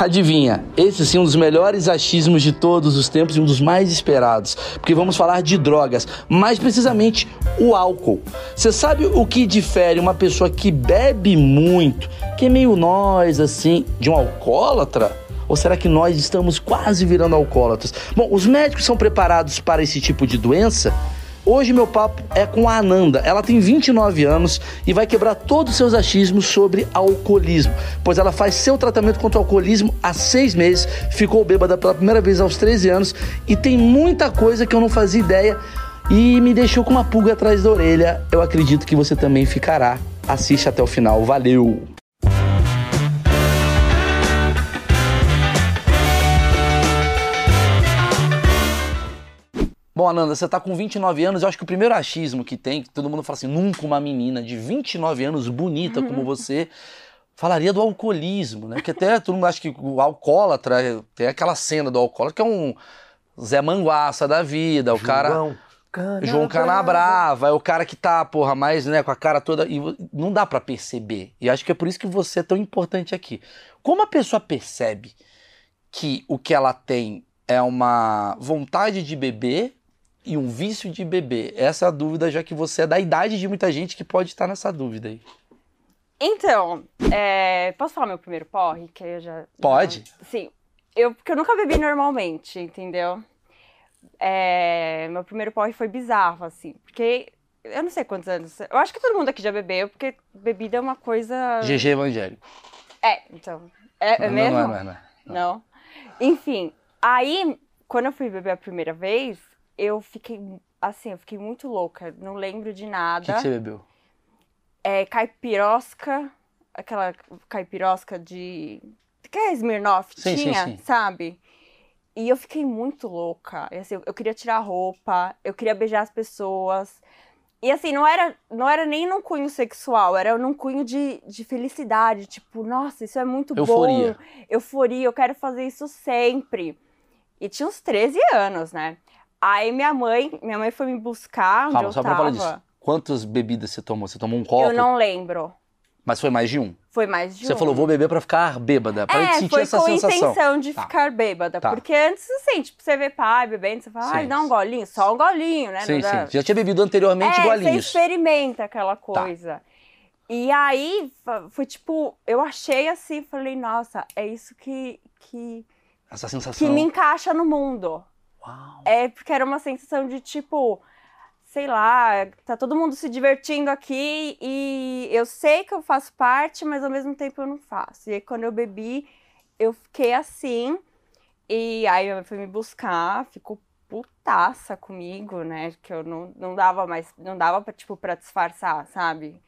Adivinha, esse sim é um dos melhores achismos de todos os tempos e um dos mais esperados, porque vamos falar de drogas, mais precisamente o álcool. Você sabe o que difere uma pessoa que bebe muito, que é meio nós assim, de um alcoólatra? Ou será que nós estamos quase virando alcoólatras? Bom, os médicos são preparados para esse tipo de doença? Hoje meu papo é com a Ananda. Ela tem 29 anos e vai quebrar todos os seus achismos sobre alcoolismo, pois ela faz seu tratamento contra o alcoolismo há seis meses, ficou bêbada pela primeira vez aos 13 anos e tem muita coisa que eu não fazia ideia e me deixou com uma pulga atrás da orelha. Eu acredito que você também ficará. Assiste até o final. Valeu! Bom, Ananda, você tá com 29 anos, eu acho que o primeiro achismo que tem, que todo mundo fala assim, nunca uma menina de 29 anos, bonita como você, falaria do alcoolismo, né? Porque até todo mundo acha que o alcoólatra, tem aquela cena do alcoólatra que é um Zé Manguaça da vida, o cara... Canabrava. João Canabrava, é o cara que tá, porra, mais, né, com a cara toda. E não dá pra perceber. E acho que é por isso que você é tão importante aqui. Como a pessoa percebe que o que ela tem é uma vontade de beber e um vício de beber? Essa é a dúvida, já que você é da idade de muita gente que pode estar nessa dúvida aí. Então, é, posso falar meu primeiro porre? Que eu já. Pode. Sim. Eu, porque eu nunca bebi normalmente, entendeu? É, meu primeiro porre foi bizarro, assim. Porque eu não sei quantos anos. Eu acho que todo mundo aqui já bebeu, porque bebida é uma coisa. GG evangélico. É, então. É, é Não, mesmo? Não, não, é, não, é. Não. Enfim, aí, quando eu fui beber a primeira vez, eu fiquei, assim, eu fiquei muito louca. Não lembro de O nada. que, que você bebeu? É caipirosca, aquela caipirosca de... Que é Smirnoff Sim, sim, tinha, sim. sabe? E eu fiquei muito louca. E, assim, eu- eu queria tirar a roupa, eu queria beijar as pessoas. E assim, não era, não era nem num cunho sexual, era num cunho de, de felicidade. Tipo, nossa, isso é muito Euforia. bom. Euforia, eu quero fazer isso sempre. E tinha uns 13 anos, né? Aí minha mãe, minha mãe foi me buscar onde Calma, eu só pra tava. falar disso. Quantas bebidas você tomou? Você tomou um copo? Eu não lembro. Mas foi mais de um? Foi mais de Você um. falou, vou beber pra ficar bêbada, pra é, sentir foi essa com sensação. intenção de Tá. ficar bêbada. Tá. Porque antes, assim, tipo, você vê pai bebendo, você fala, ai, Sim. dá um golinho, só um golinho, né? Sim, dá- sim. Já tinha bebido anteriormente é, golinhos. você experimenta aquela Tá. coisa. E aí, foi tipo, eu achei assim, falei, nossa, é isso que, que, Essa sensação. que me encaixa no mundo. Uau. É porque era uma sensação de tipo, sei lá, tá todo mundo se divertindo aqui e eu sei que eu faço parte, mas ao mesmo tempo eu não faço. E aí quando eu bebi, eu fiquei assim. E aí mãe foi me buscar, ficou putaça comigo, né? Que eu não, não dava mais, não dava pra, tipo, pra disfarçar, sabe?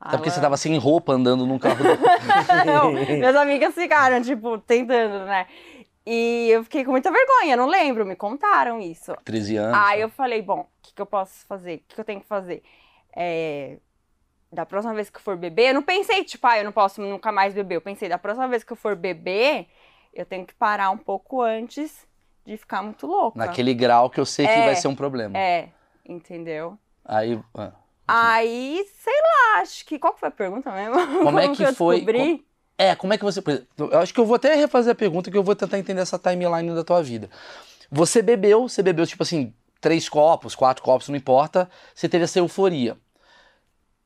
Até porque você tava sem roupa andando num carro. do- não, minhas amigas ficaram, tipo, tentando, né? E eu fiquei com muita vergonha, não lembro, me contaram isso. 13 anos. Aí eu falei, bom, o que, que eu posso fazer? O que, que eu tenho que fazer? É, Da próxima vez que eu for beber, eu não pensei, tipo, ah, eu não posso nunca mais beber. Eu pensei, da próxima vez que eu for beber, eu tenho que parar um pouco antes de ficar muito louca. Naquele grau que eu sei que É. vai ser um problema. É, entendeu? Aí. ah, Aí, sei lá, acho que. Qual que foi a pergunta mesmo? Como é que eu foi- descobri? É, como é que você. exemplo, Eu acho que eu vou até refazer a pergunta que eu vou tentar entender essa timeline da tua vida. Você bebeu, você bebeu, tipo assim, três copos, quatro copos, não importa. Você teve essa euforia.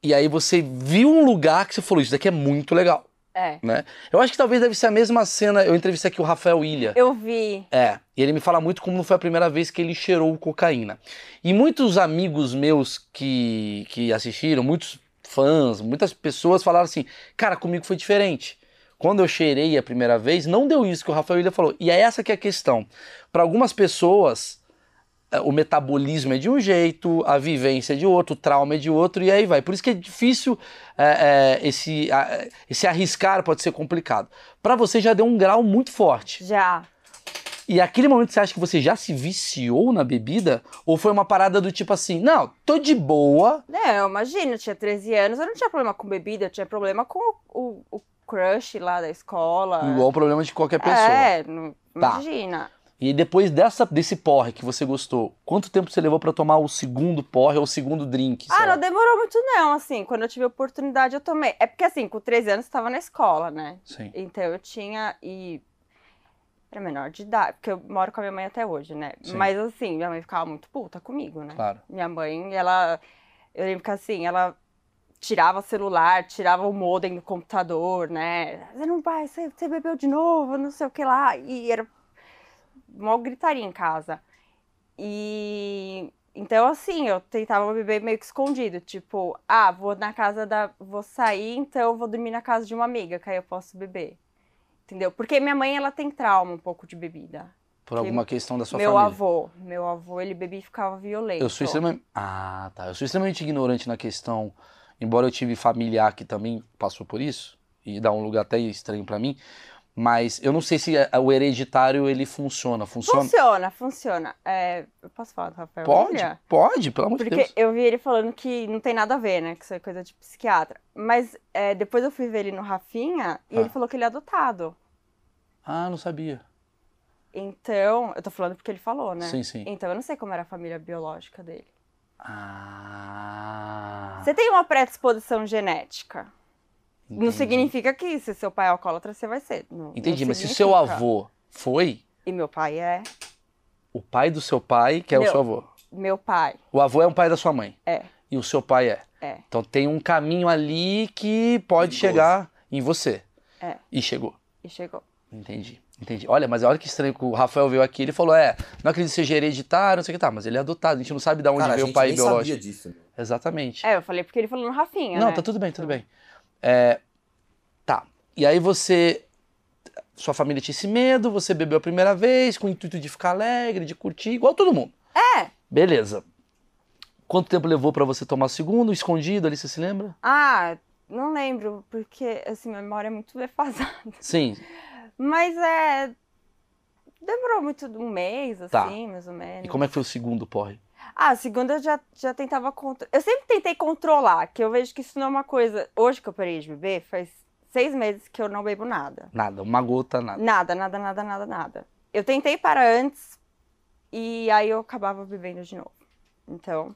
E aí você viu um lugar que você falou, isso daqui é muito legal, É. né? Eu acho que talvez deve ser a mesma cena. Eu entrevistei aqui o Rafael Ilha. Eu vi. É, e ele me fala muito como não foi a primeira vez que ele cheirou cocaína. E muitos amigos meus que, que assistiram, muitos fãs, muitas pessoas falaram assim: cara, comigo foi diferente. Quando eu cheirei a primeira vez, não deu isso que o Rafael Ilha falou. E é essa que é a questão. Para algumas pessoas, é, o metabolismo é de um jeito, a vivência é de outro, o trauma é de outro, e aí vai. Por isso que é difícil é, é, esse, a- esse arriscar, pode ser complicado. Para você já deu um grau muito forte. Já. E aquele momento você acha que você já se viciou na bebida? Ou foi uma parada do tipo assim, não, tô de boa. Não, imagina, eu tinha 13 anos, eu não tinha problema com bebida, eu tinha problema com o, o, o crush lá da escola. Igual o problema de qualquer pessoa. É, não, Tá. imagina. E depois dessa, desse porre que você gostou, quanto tempo você levou pra tomar o segundo porre ou o segundo drink? Ah, não demorou muito não, assim, quando eu tive a oportunidade eu tomei. É porque assim, com 13 anos eu tava na escola, né? Sim. Então eu tinha e Era menor de idade, porque eu moro com a minha mãe até hoje, né? Sim. Mas assim, minha mãe ficava muito puta comigo, né? Claro. Minha mãe, ela. Eu lembro que assim, ela tirava o celular, tirava o modem do computador, né? Você não vai, você, você bebeu de novo, não sei o que lá. E era mó gritaria em casa. E então, assim, eu tentava beber meio que escondido, tipo, ah, vou na casa da. Vou sair, então eu vou dormir na casa de uma amiga, que aí eu posso beber. Entendeu? Porque minha mãe, ela tem trauma um pouco de bebida. Por alguma questão da sua meu família. avô, meu avô, ele bebia e ficava violento. Eu sou extremamente. Ah, tá. Eu sou extremamente ignorante na questão. Embora eu tive familiar que também passou por isso, e dá um lugar até estranho pra mim, mas eu não sei se é- o hereditário ele funciona. Funciona? Funciona, funciona. É, eu posso falar do Rafael? Pode, pode, pelo amor de Porque Deus. eu vi ele falando que não tem nada a ver, né? Que isso é coisa de psiquiatra. Mas é, depois eu fui ver ele no Rafinha e Ah. ele falou que ele é adotado. Ah, não sabia. Então, eu tô falando porque ele falou, né? Sim, sim. Então eu não sei como era a família biológica dele. Ah. Você tem uma predisposição genética. Não entendi. significa que se seu pai é alcoólatra, você vai ser. Não, Entendi, não mas se o seu avô foi, E meu pai é. o pai do seu pai, que é o Meu. seu avô. Meu pai O avô é um pai da sua mãe. é. E o seu pai é. É. Então tem um caminho ali que pode Perigoso. chegar em você. É. E chegou. E chegou. Entendi, entendi. Olha, mas olha que estranho que o Rafael veio aqui, ele falou, é, não acredito que seja hereditário, não sei o que tá, mas ele é adotado, a gente não sabe de onde Cara, a veio o pai nem biológico. sabia disso. né? Exatamente. É, eu falei porque ele falou no Rafinha, não, né? tá tudo bem, tudo bem. É, tá, e aí você, sua família tinha esse medo, você bebeu a primeira vez, com o intuito de ficar alegre, de curtir, igual todo mundo. É. Beleza. Quanto tempo levou pra você tomar o segundo, escondido ali, você se lembra? Ah, não lembro, porque assim, minha memória é muito defasada. Sim, Mas é. Demorou muito um mês, Tá. assim, mais ou menos. e como é que foi o segundo porre? Ah, segunda eu já, já tentava controlar. Eu sempre tentei controlar, que eu vejo que isso não é uma coisa. Hoje que eu parei de beber, faz seis meses que eu não bebo nada. Nada, uma gota, nada. Nada, nada, nada, nada, nada. Eu tentei parar antes e aí eu acabava bebendo de novo. Então,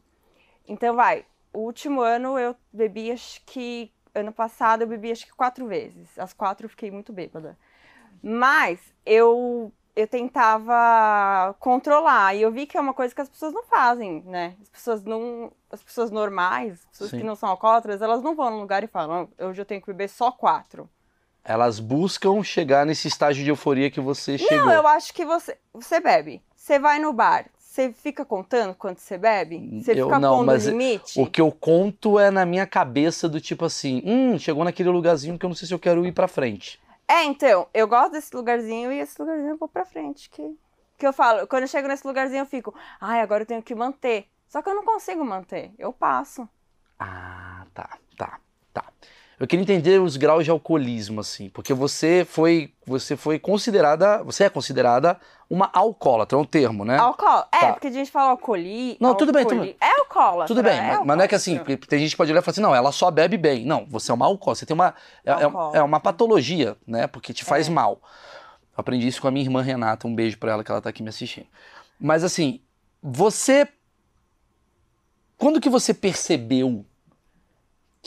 então vai. O último ano eu bebi, acho que ano passado eu bebi acho que quatro vezes. As quatro eu fiquei muito bêbada. Mas eu eu tentava controlar e eu vi que é uma coisa que as pessoas não fazem, né? As pessoas não, as pessoas normais, as pessoas Sim. que não são alcoólatras, elas não vão num lugar e falam, "Não, hoje eu tenho que beber só quatro. Elas buscam chegar nesse estágio de euforia que você chegou. Não, eu acho que você, você bebe. Você vai no bar, você fica contando quanto você bebe? Você Eu fica não, pondo mas limite? O que eu conto é na minha cabeça do tipo assim, hum, chegou naquele lugarzinho que eu não sei se eu quero ir pra frente. É, então, eu gosto desse lugarzinho e esse lugarzinho eu vou pra frente. Que, que eu falo, quando eu chego nesse lugarzinho eu fico, ai, agora eu tenho que manter. Só que eu não consigo manter, eu passo. Ah, tá, tá, tá. Eu queria entender os graus de alcoolismo, assim, porque você foi, você foi considerada, você é considerada uma alcoólatra, é um termo, né? Álcool, é, Tá. porque a gente fala alcooli. Não, tudo bem, tudo alcooli- É alcoólatra. Tudo bem, é mas, mas não é que assim, alcoólatra. porque tem gente que pode olhar e falar assim, não, ela só bebe bem. Não, você é uma alcoólatra, você tem uma, é, é- Alcoólatra. é uma patologia, né, porque te faz É. mal. Eu aprendi isso com a minha irmã Renata, um beijo pra ela que ela tá aqui me assistindo. Mas assim, você, quando que você percebeu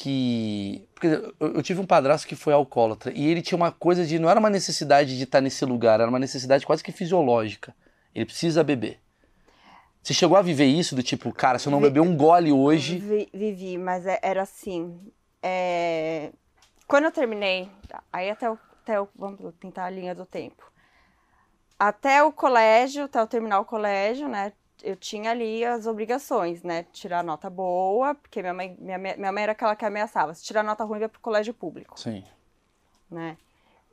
que... Porque eu, tive um padrasto que foi alcoólatra e ele tinha uma coisa de, não era uma necessidade de estar nesse lugar, era uma necessidade quase que fisiológica. Ele precisa beber. Você chegou a viver isso do tipo, cara, se eu não beber um gole hoje, Vi- vivi, mas é- era assim. é, Quando eu terminei, aí até o, até o. Vamos tentar a linha do tempo. Até o colégio, até eu terminar o colégio, né? Eu tinha ali as obrigações, né? Tirar nota boa, porque minha mãe, minha, minha mãe era aquela que ameaçava. Se tirar nota ruim, vai pro colégio público Sim. né?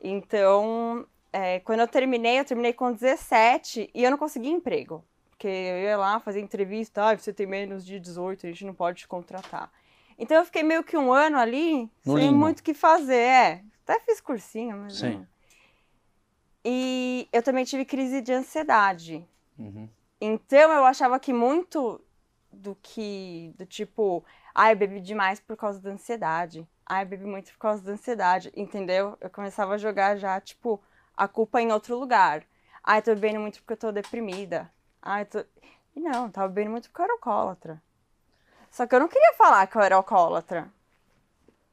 Então, é, quando eu terminei, eu terminei com 17 e eu não consegui emprego. Porque eu ia lá fazer entrevista, ah, você tem menos de 18, a gente não pode te contratar. Então eu fiquei meio que um ano ali, No sem limbo. muito o que fazer. É, até fiz cursinho, mas. Sim. não. E eu também tive crise de ansiedade. Uhum. Então eu achava que muito do que, do tipo, ah, eu bebi demais por causa da ansiedade. Ah, eu bebi muito por causa da ansiedade, entendeu? Eu começava a jogar já, tipo, a culpa em outro lugar. Ah, eu tô bebendo muito porque eu tô deprimida. Ah, eu tô... E não, eu tava bebendo muito porque eu era alcoólatra. Só que eu não queria falar que eu era alcoólatra.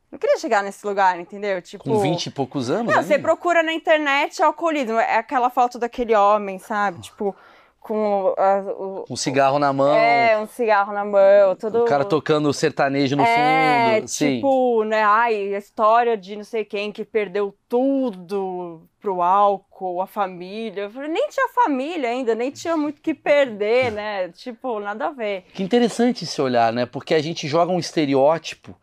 Não queria chegar nesse lugar, entendeu? Tipo. Com 20 e poucos anos? Não, você procura na internet alcoolismo. É aquela foto daquele homem, sabe? Tipo, com a- o. Um cigarro na mão, É, um cigarro na mão, todo. o cara tocando sertanejo no é, fundo. Sim. tipo, né? Ai, a história de não sei quem que perdeu tudo pro álcool, a família. Nem tinha família ainda, nem tinha muito o que perder, né? Tipo, nada a ver. Que interessante esse olhar, né? Porque a gente joga um estereótipo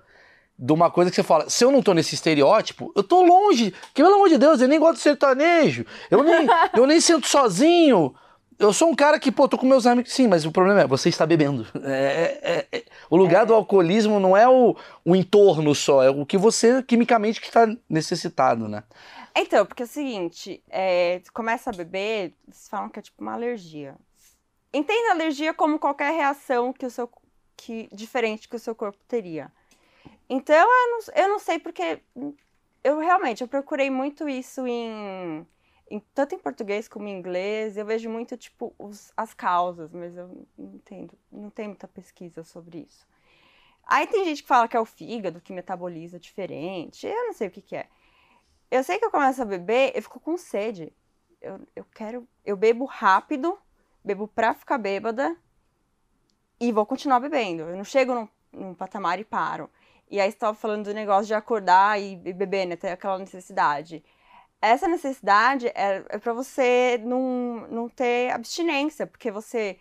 de uma coisa que você fala, se eu não tô nesse estereótipo, eu tô longe. Que, pelo amor de Deus, eu nem gosto de sertanejo. Eu nem, eu nem sento sozinho. Eu sou um cara que, pô, tô com meus amigos. Sim, mas o problema é, você está bebendo. É, é- é- o lugar do alcoolismo não é o, o entorno só, é o que você, quimicamente, que está necessitado, né? Então, porque é o seguinte, é, começa a beber, eles falam que é tipo uma alergia. Entenda a alergia como qualquer reação que o seu que diferente que o seu corpo teria. Então, eu não, eu não sei porque eu realmente eu procurei muito isso em, em- tanto em português como em inglês. Eu vejo muito tipo os- as causas, mas eu não entendo, não tem muita pesquisa sobre isso. Aí tem gente que fala que é o fígado que metaboliza diferente. Eu não sei o que que é. Eu sei que eu começo a beber, eu fico com sede. Eu, eu quero. Eu bebo rápido, bebo pra ficar bêbada e vou continuar bebendo. Eu não chego num, num patamar e paro. E aí você tava falando do negócio de acordar e, e beber, né? Ter aquela necessidade. Essa necessidade é, é para você não, não ter abstinência, porque você.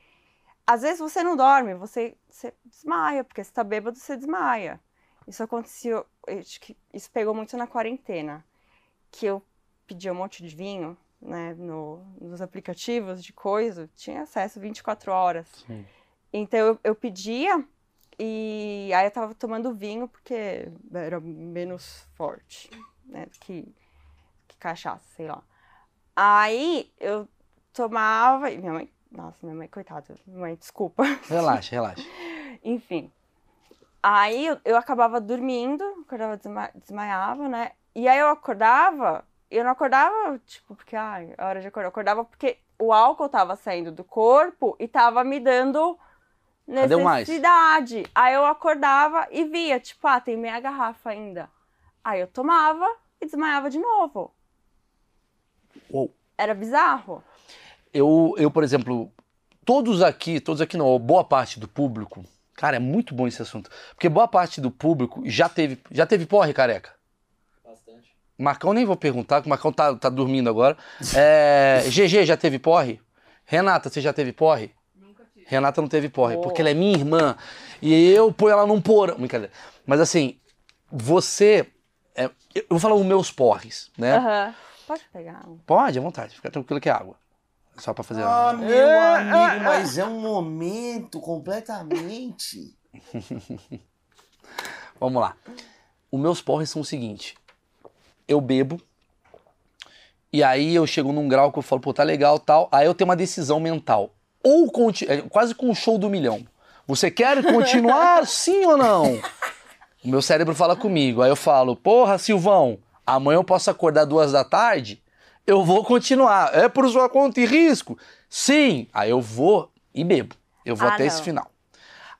Às vezes você não dorme, você, você desmaia, porque você tá bêbado, você desmaia. Isso aconteceu. isso pegou muito na quarentena que eu pedia um monte de vinho, né, no- nos aplicativos de coisa, tinha acesso 24 horas. Sim. Então eu, eu pedia e aí eu tava tomando vinho porque era menos forte, né, que cachaça, sei lá. Aí eu tomava, e minha mãe, nossa, minha mãe, coitada, minha mãe, desculpa. Relaxa, relaxa. Enfim. Aí eu, eu acabava dormindo, acordava, desma- desmaiava, né? E aí eu acordava, eu não acordava, tipo, porque, ai, é hora de acordar. Eu acordava porque o álcool tava saindo do corpo e tava me dando mais? necessidade. Aí eu acordava e via, tipo, ah, tem meia garrafa ainda. Aí eu tomava e desmaiava de novo. Uou. Era bizarro. Eu, eu, por exemplo, todos aqui, todos aqui não, boa parte do público, cara, é muito bom esse assunto. Porque boa parte do público já teve, já teve porre, careca. Bastante. Marcão nem vou perguntar, que o Marcão tá, tá dormindo agora. É, GG já teve porre? Renata, você já teve porre? Renata não teve porre, Oh. porque ela é minha irmã. E eu ponho ela num porão. Brincadeira. Mas assim, você. é, eu vou falar os meus porres, né? Aham. Pode pegar. um. Pode, à vontade, fica tranquilo que é água. Só pra fazer. Ah, água. meu amigo, mas é um momento completamente. Vamos lá. Os meus porres são o seguinte: eu bebo, e aí eu chego num grau que eu falo, pô, tá legal tal. Aí eu tenho uma decisão mental. Ou conti- é quase com o show do milhão. Você quer continuar, sim ou não? O meu cérebro fala comigo. Aí eu falo, porra, Silvão, amanhã eu posso acordar duas da tarde? Eu vou continuar. É por sua conta e risco? Sim. Aí eu vou e bebo. Eu vou Ah, até esse não. final.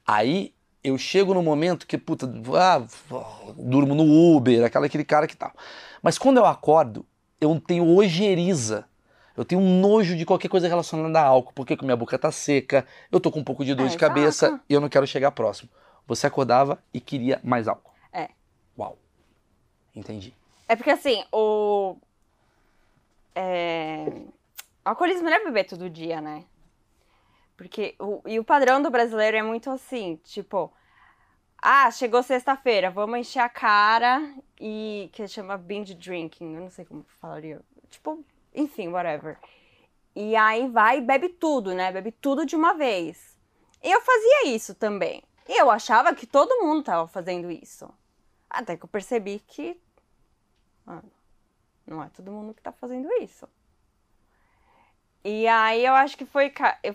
Aí eu chego no momento que, puta, ah, durmo no Uber, aquela, aquele cara que tal. Mas quando eu acordo, eu tenho ojeriza. Eu tenho um nojo de qualquer coisa relacionada a álcool, porque minha boca tá seca, eu tô com um pouco de dor É, de cabeça exato. e eu não quero chegar próximo. Você acordava e queria mais álcool. É. Uau. Entendi. É porque assim, o. É... Alcoolismo não é beber todo dia, né? Porque o... E o padrão do brasileiro é muito assim, tipo. Ah, chegou sexta-feira, vamos encher a cara e. que chama binge drinking, eu não sei como falaria. Tipo, enfim, whatever. E aí vai e bebe tudo, né? Bebe tudo de uma vez. E eu fazia isso também. E eu achava que todo mundo tava fazendo isso. Até que eu percebi que não é todo mundo que tá fazendo isso. E aí eu acho que foi,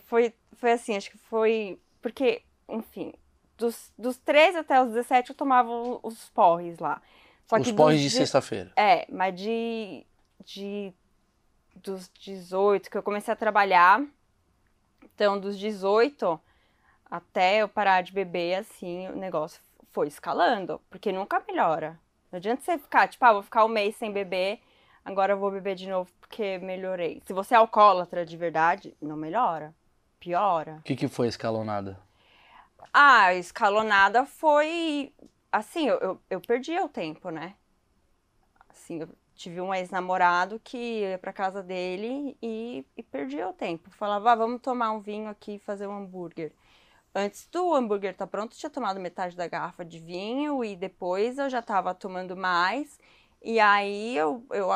foi, foi assim, acho que foi. Porque, enfim, dos, dos 13 até os 17 eu tomava os porres lá. Só Os porres dos de sexta-feira. É, mas de, de. Dos 18 que eu comecei a trabalhar. Então, dos 18 até eu parar de beber, assim, o negócio foi escalando. Porque nunca melhora. Não adianta você ficar, tipo, ah, vou ficar um mês sem beber, agora eu vou beber de novo porque melhorei. Se você é alcoólatra de verdade, não melhora. Piora. O que, que foi escalonada? Ah, escalonada foi. Assim, eu, eu, eu perdi o tempo, né? Assim, eu tive um ex-namorado que ia pra casa dele e, e perdia o tempo. Falava, ah, vamos tomar um vinho aqui e fazer um hambúrguer. Antes do hambúrguer estar tá pronto, eu tinha tomado metade da garrafa de vinho e depois eu já tava tomando mais. E aí eu, eu,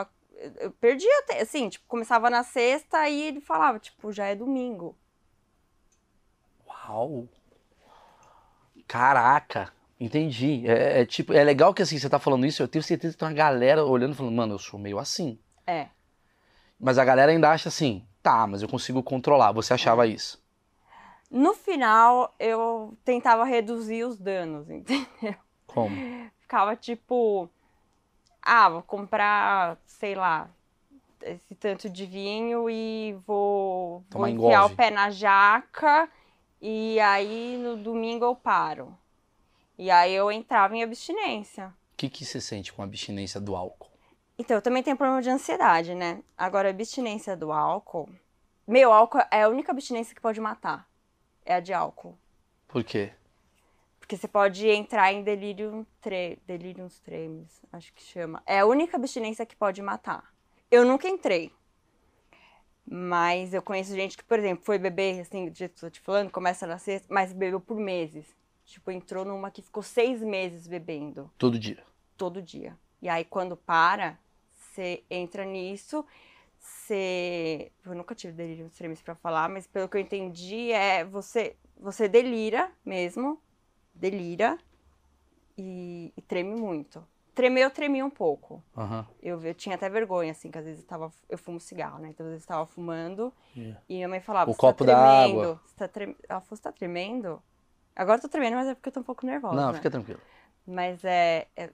eu perdia, assim, tipo, começava na sexta e ele falava, tipo, já é domingo. Uau! Caraca! Entendi. É, é, tipo, é legal que assim, você tá falando isso, eu tenho certeza que tem uma galera olhando e falando, mano, eu sou meio assim. É. Mas a galera ainda acha assim, tá, mas eu consigo controlar. Você achava é. isso? No final, eu tentava reduzir os danos, entendeu? Como? Ficava tipo, ah, vou comprar, sei lá, esse tanto de vinho e vou, vou enfiar o pé na jaca e aí no domingo eu paro. E aí eu entrava em abstinência. O que, que você sente com a abstinência do álcool? Então, eu também tenho problema de ansiedade, né? Agora, a abstinência do álcool. Meu, álcool é a única abstinência que pode matar. É a de álcool. Por quê? Porque você pode entrar em delírio tre... delírios tremens, acho que chama. É a única abstinência que pode matar. Eu nunca entrei. Mas eu conheço gente que, por exemplo, foi beber, assim, do jeito que eu tô te falando, começa na sexta, mas bebeu por meses. Tipo, entrou numa que ficou seis meses bebendo. Todo dia? Todo dia. E aí, quando para, você entra nisso, você... Eu nunca tive delírio extremis pra falar, mas pelo que eu entendi, é você, você delira mesmo, delira e, e treme muito. Tremer, eu tremi um pouco. Uhum. Eu, eu tinha até vergonha, assim, que às vezes eu, tava, eu fumo cigarro, né? Então, às vezes eu tava fumando yeah. e minha mãe falava, o tá copo tá tremendo. Da água. Você tá trem... Ela falou, você tá tremendo? Agora eu tô tremendo, mas é porque eu tô um pouco nervosa. Não, né? fica tranquilo. Mas é, é.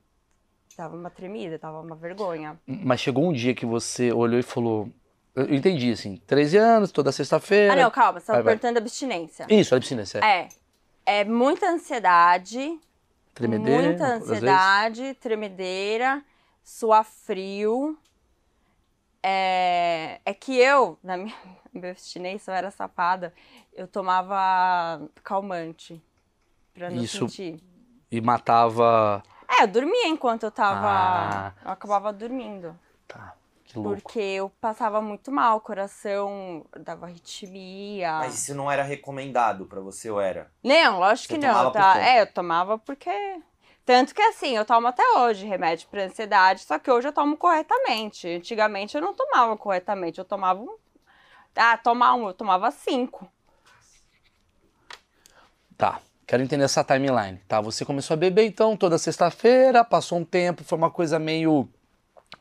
Tava uma tremida, tava uma vergonha. Mas chegou um dia que você olhou e falou. Eu entendi, assim, 13 anos, toda sexta-feira. Ah, não, calma, você tava perguntando abstinência. Isso, abstinência. É. É muita ansiedade. Tremedeira. Muita ansiedade, tremedeira, suar frio. É, é que eu, na minha, minha abstinência, eu era sapada, eu tomava calmante. Pra não Isso... sentir. E matava. É, eu dormia enquanto eu tava. Ah. Eu acabava dormindo. Tá. Que louco. Porque eu passava muito mal, o coração dava arritmia. Mas isso não era recomendado para você ou era? Não, lógico você que não, tá? É, eu tomava porque tanto que assim, eu tomo até hoje remédio para ansiedade, só que hoje eu tomo corretamente. Antigamente eu não tomava corretamente, eu tomava um. Ah, tomar um, eu tomava cinco. Tá, quero entender essa timeline, tá? Você começou a beber então toda sexta-feira, passou um tempo, foi uma coisa meio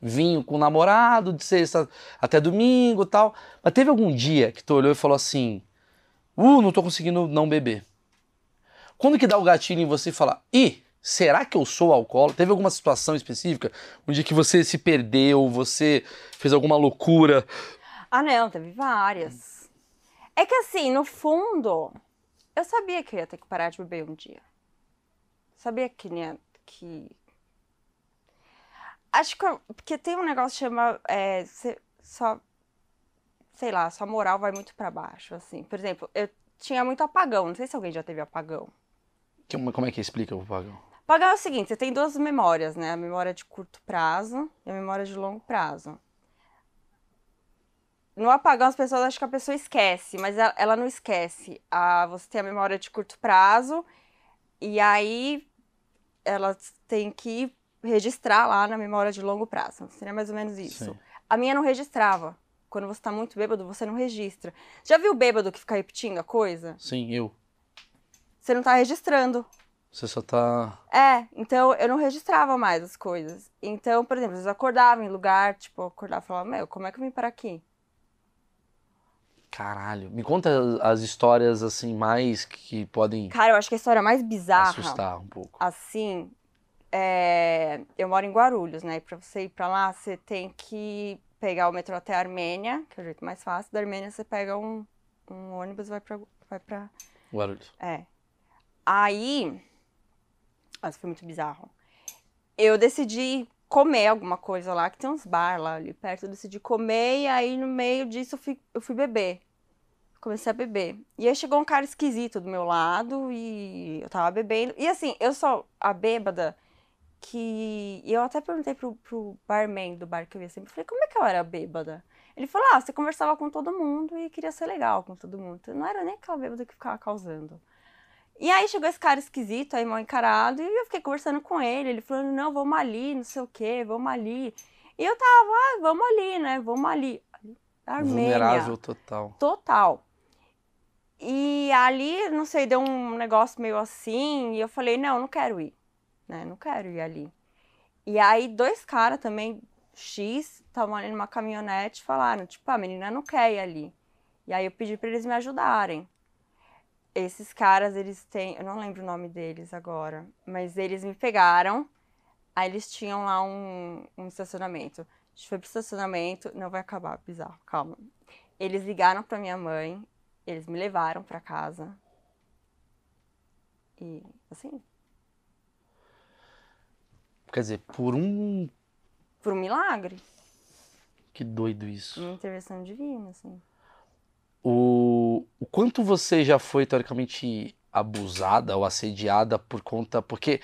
vinho com o namorado, de sexta até domingo tal. Mas teve algum dia que tu olhou e falou assim: Uh, não tô conseguindo não beber. Quando que dá o gatilho em você falar, ih, será que eu sou alcoólatra? Teve alguma situação específica? Um dia que você se perdeu, você fez alguma loucura? Ah, não, teve várias. É que assim, no fundo, eu sabia que eu ia ter que parar de beber um dia. Sabia que ia, que acho que porque tem um negócio que chama é, só sei lá, sua moral vai muito para baixo, assim. Por exemplo, eu tinha muito apagão. Não sei se alguém já teve apagão. Como é que explica o apagão? Apagão é o seguinte, você tem duas memórias, né? A memória de curto prazo e a memória de longo prazo. No apagão, as pessoas acham que a pessoa esquece, mas ela, não esquece. Ah, você tem a memória de curto prazo, e aí ela tem que registrar lá na memória de longo prazo. Seria mais ou menos isso. Sim. A minha não registrava. Quando você tá muito bêbado, você não registra. Já viu o bêbado que fica repetindo a coisa? Sim, eu. Você não tá registrando. Você só tá. É, então eu não registrava mais as coisas. Então, por exemplo, eu acordava em lugar, tipo, acordava e falava, meu, como é que eu vim para aqui? Caralho. Me conta as histórias, assim, mais que podem. Cara, eu acho que a história mais bizarra. Assustar um pouco. Assim. É... Eu moro em Guarulhos, né? E pra você ir pra lá, você tem que pegar o metrô até a Armênia, que é o jeito mais fácil. Da Armênia, você pega um, um ônibus e vai pra, vai pra. Guarulhos. É. Aí. Nossa, foi muito bizarro. eu decidi comer alguma coisa lá, que tem uns bar lá ali perto. Eu decidi comer e aí no meio disso eu fui, eu fui beber. Comecei a beber. E aí chegou um cara esquisito do meu lado e eu tava bebendo. E assim, eu sou a bêbada que. Eu até perguntei pro, pro barman do bar que eu ia sempre. Falei, como é que eu era bêbada? Ele falou: ah, você conversava com todo mundo e queria ser legal com todo mundo. Não era nem aquela bêbada que ficava causando. E aí chegou esse cara esquisito, aí mal encarado, e eu fiquei conversando com ele. Ele falando: não, vamos ali, não sei o quê, vamos ali. E eu tava, ah, vamos ali, né? Vamos ali. Armênia. Vulnerável total. Total. E ali, não sei, deu um negócio meio assim, e eu falei, não, não quero ir, né? Não quero ir ali. E aí, dois caras também, X, estavam ali numa caminhonete falaram, tipo, a menina não quer ir ali. E aí eu pedi para eles me ajudarem. Esses caras, eles têm, eu não lembro o nome deles agora, mas eles me pegaram, aí eles tinham lá um, um estacionamento. A gente foi pro estacionamento, não vai acabar, bizarro, calma. Eles ligaram pra minha mãe, eles me levaram para casa. E assim. Quer dizer, por um. Por um milagre. Que doido isso. Uma intervenção divina, assim. O, o quanto você já foi, teoricamente, abusada ou assediada por conta. Porque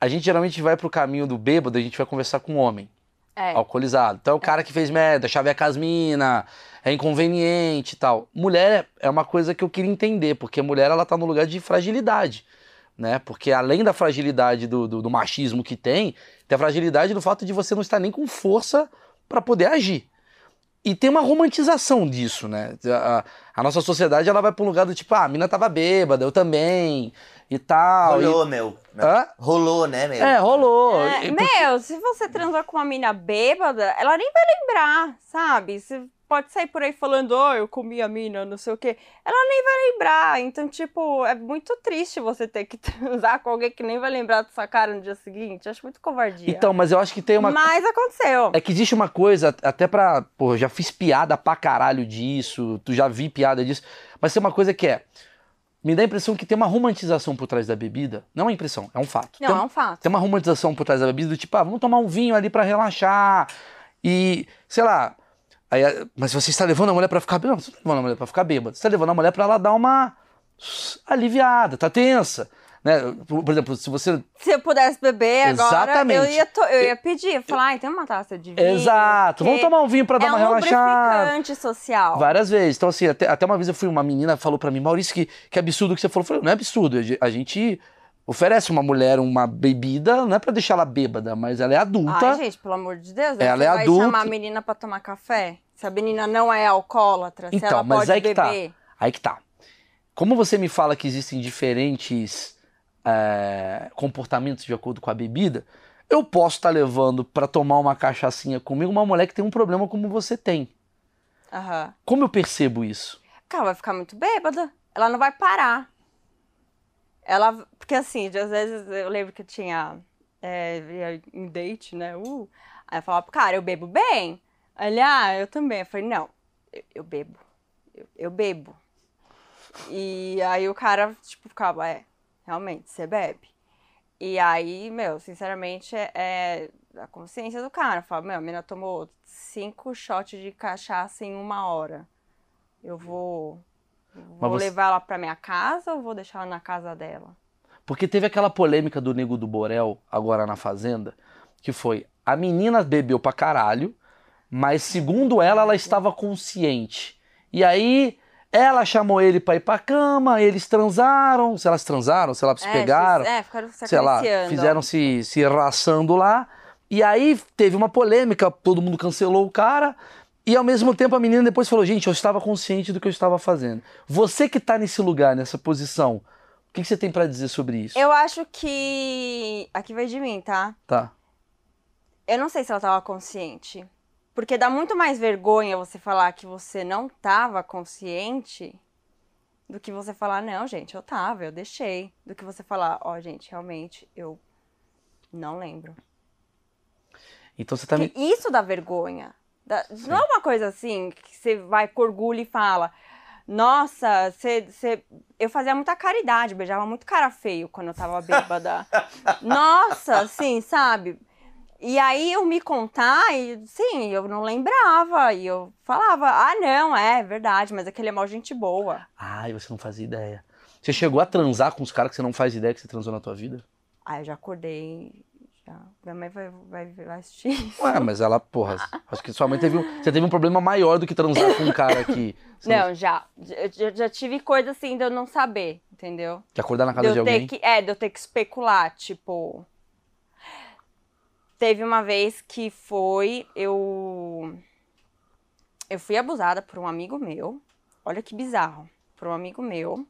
a gente geralmente vai pro caminho do bêbado, a gente vai conversar com um homem. É. Alcoolizado. Então é o cara que fez merda, chaveca as mina, é inconveniente e tal. Mulher é uma coisa que eu queria entender, porque a mulher ela tá no lugar de fragilidade, né? Porque além da fragilidade do, do, do machismo que tem, tem a fragilidade do fato de você não estar nem com força para poder agir. E tem uma romantização disso, né? A, a nossa sociedade ela vai para um lugar do tipo, ah, a mina tava bêbada, eu também, e tal. Rolou, e... meu. Hã? Rolou, né, meu? É, rolou. É, E- Meu, se você transar com uma mina bêbada, ela nem vai lembrar, sabe? Você pode sair por aí falando, oh, eu comi a mina, não sei o quê. Ela nem vai lembrar. Então, tipo, é muito triste você ter que transar com alguém que nem vai lembrar da sua cara no dia seguinte. Acho muito covardia. Então, mas eu acho que tem uma. Mas aconteceu. É que existe uma coisa, até pra. Pô, já fiz piada pra caralho disso, tu já vi piada disso, mas tem uma coisa que é. Me dá a impressão que tem uma romantização por trás da bebida. Não é uma impressão, é um fato. Não, tem, é um fato. tem uma romantização por trás da bebida do tipo, ah, vamos tomar um vinho ali pra relaxar. E, sei lá. Aí, mas você está levando a mulher pra ficar bêbada? Não, você não tá levando a mulher pra ficar bêbada. Você tá levando a mulher pra ela dar uma aliviada, tá tensa. Né? Por, exemplo, se você Se eu pudesse beber agora, Exatamente. eu ia, to- eu ia pedir. Falar, ai, tem uma taça de vinho. Exato. Vamos tomar um vinho pra dar é uma um relaxada. lubrificante social. Várias vezes. Então, assim, até, até uma vez eu fui, uma menina falou pra mim, Maurício, que, que absurdo que você falou. Eu falei, não é absurdo. a ge- A gente oferece uma mulher uma bebida, não é pra deixar ela bêbada, mas ela é adulta. Ai, gente, pelo amor de Deus. Ela é vai adulta. chamar a menina pra tomar café? Se a menina não é alcoólatra, se Então, ela mas pode aí que tá. beber. Aí que tá. Como você me fala que existem diferentes é, comportamentos de acordo com a bebida, eu posso estar levando pra tomar uma cachaçinha comigo uma mulher que tem um problema como você tem. Aham. Como eu percebo isso? Cara, vai ficar muito bêbada. Ela não vai parar. Ela. Porque assim, às vezes eu lembro que eu tinha. É, em date, né? Uh, aí eu falava, cara, eu bebo bem. Ele, ah, eu também. Eu falei, não, eu, eu bebo. Eu, eu bebo. E aí o cara, tipo, ficava, é, realmente, você bebe. E aí, meu, sinceramente, é, é a consciência do cara. Fala, meu, a menina tomou cinco shots de cachaça em uma hora. Eu vou. Vou você- levar ela pra minha casa ou vou deixar ela na casa dela? Porque teve aquela polêmica do Nego do Borel, agora na Fazenda, que foi a menina bebeu pra caralho, mas segundo ela, ela estava consciente. E aí ela chamou ele pra ir pra cama, eles transaram, se elas transaram, se elas se É, pegaram, É, ficaram se sei lá, fizeram se, se raçando lá. E aí teve uma polêmica, todo mundo cancelou o cara. E ao mesmo tempo a menina depois falou: Gente, eu estava consciente do que eu estava fazendo. Você que tá nesse lugar, nessa posição, o que, que você tem pra dizer sobre isso? Eu acho que. Aqui vai de mim, tá? Tá. Eu não sei se ela tava consciente. Porque dá muito mais vergonha você falar que você não tava consciente do que você falar, não, gente, eu tava, eu deixei. Do que você falar, ó, gente, realmente, eu não lembro. Então você tá me. Isso dá vergonha. Dá- Não é uma coisa assim que você vai com orgulho e fala, Nossa, cê, cê- eu fazia muita caridade, beijava muito cara feio quando eu tava bêbada. Nossa, assim, sabe? E aí eu me contar, e sim, eu não lembrava. E eu falava, ah, não, é verdade, mas aquele é mó gente boa. Ai, você não fazia ideia. Você chegou a transar com os caras que você não faz ideia que você transou na tua vida? Aí eu já acordei. Já. Minha mãe vai, vai, vai assistir isso. Ué, mas ela, porra, acho que sua mãe teve um. Você teve um problema maior do que transar com um cara que. você Não, já. Já, já- tive coisa assim de eu não saber, entendeu? De acordar na De casa de eu ter alguém. que, é, de eu ter que especular, tipo. Teve uma vez que foi, eu. Eu fui abusada por um amigo meu. Olha que bizarro. Por um amigo meu.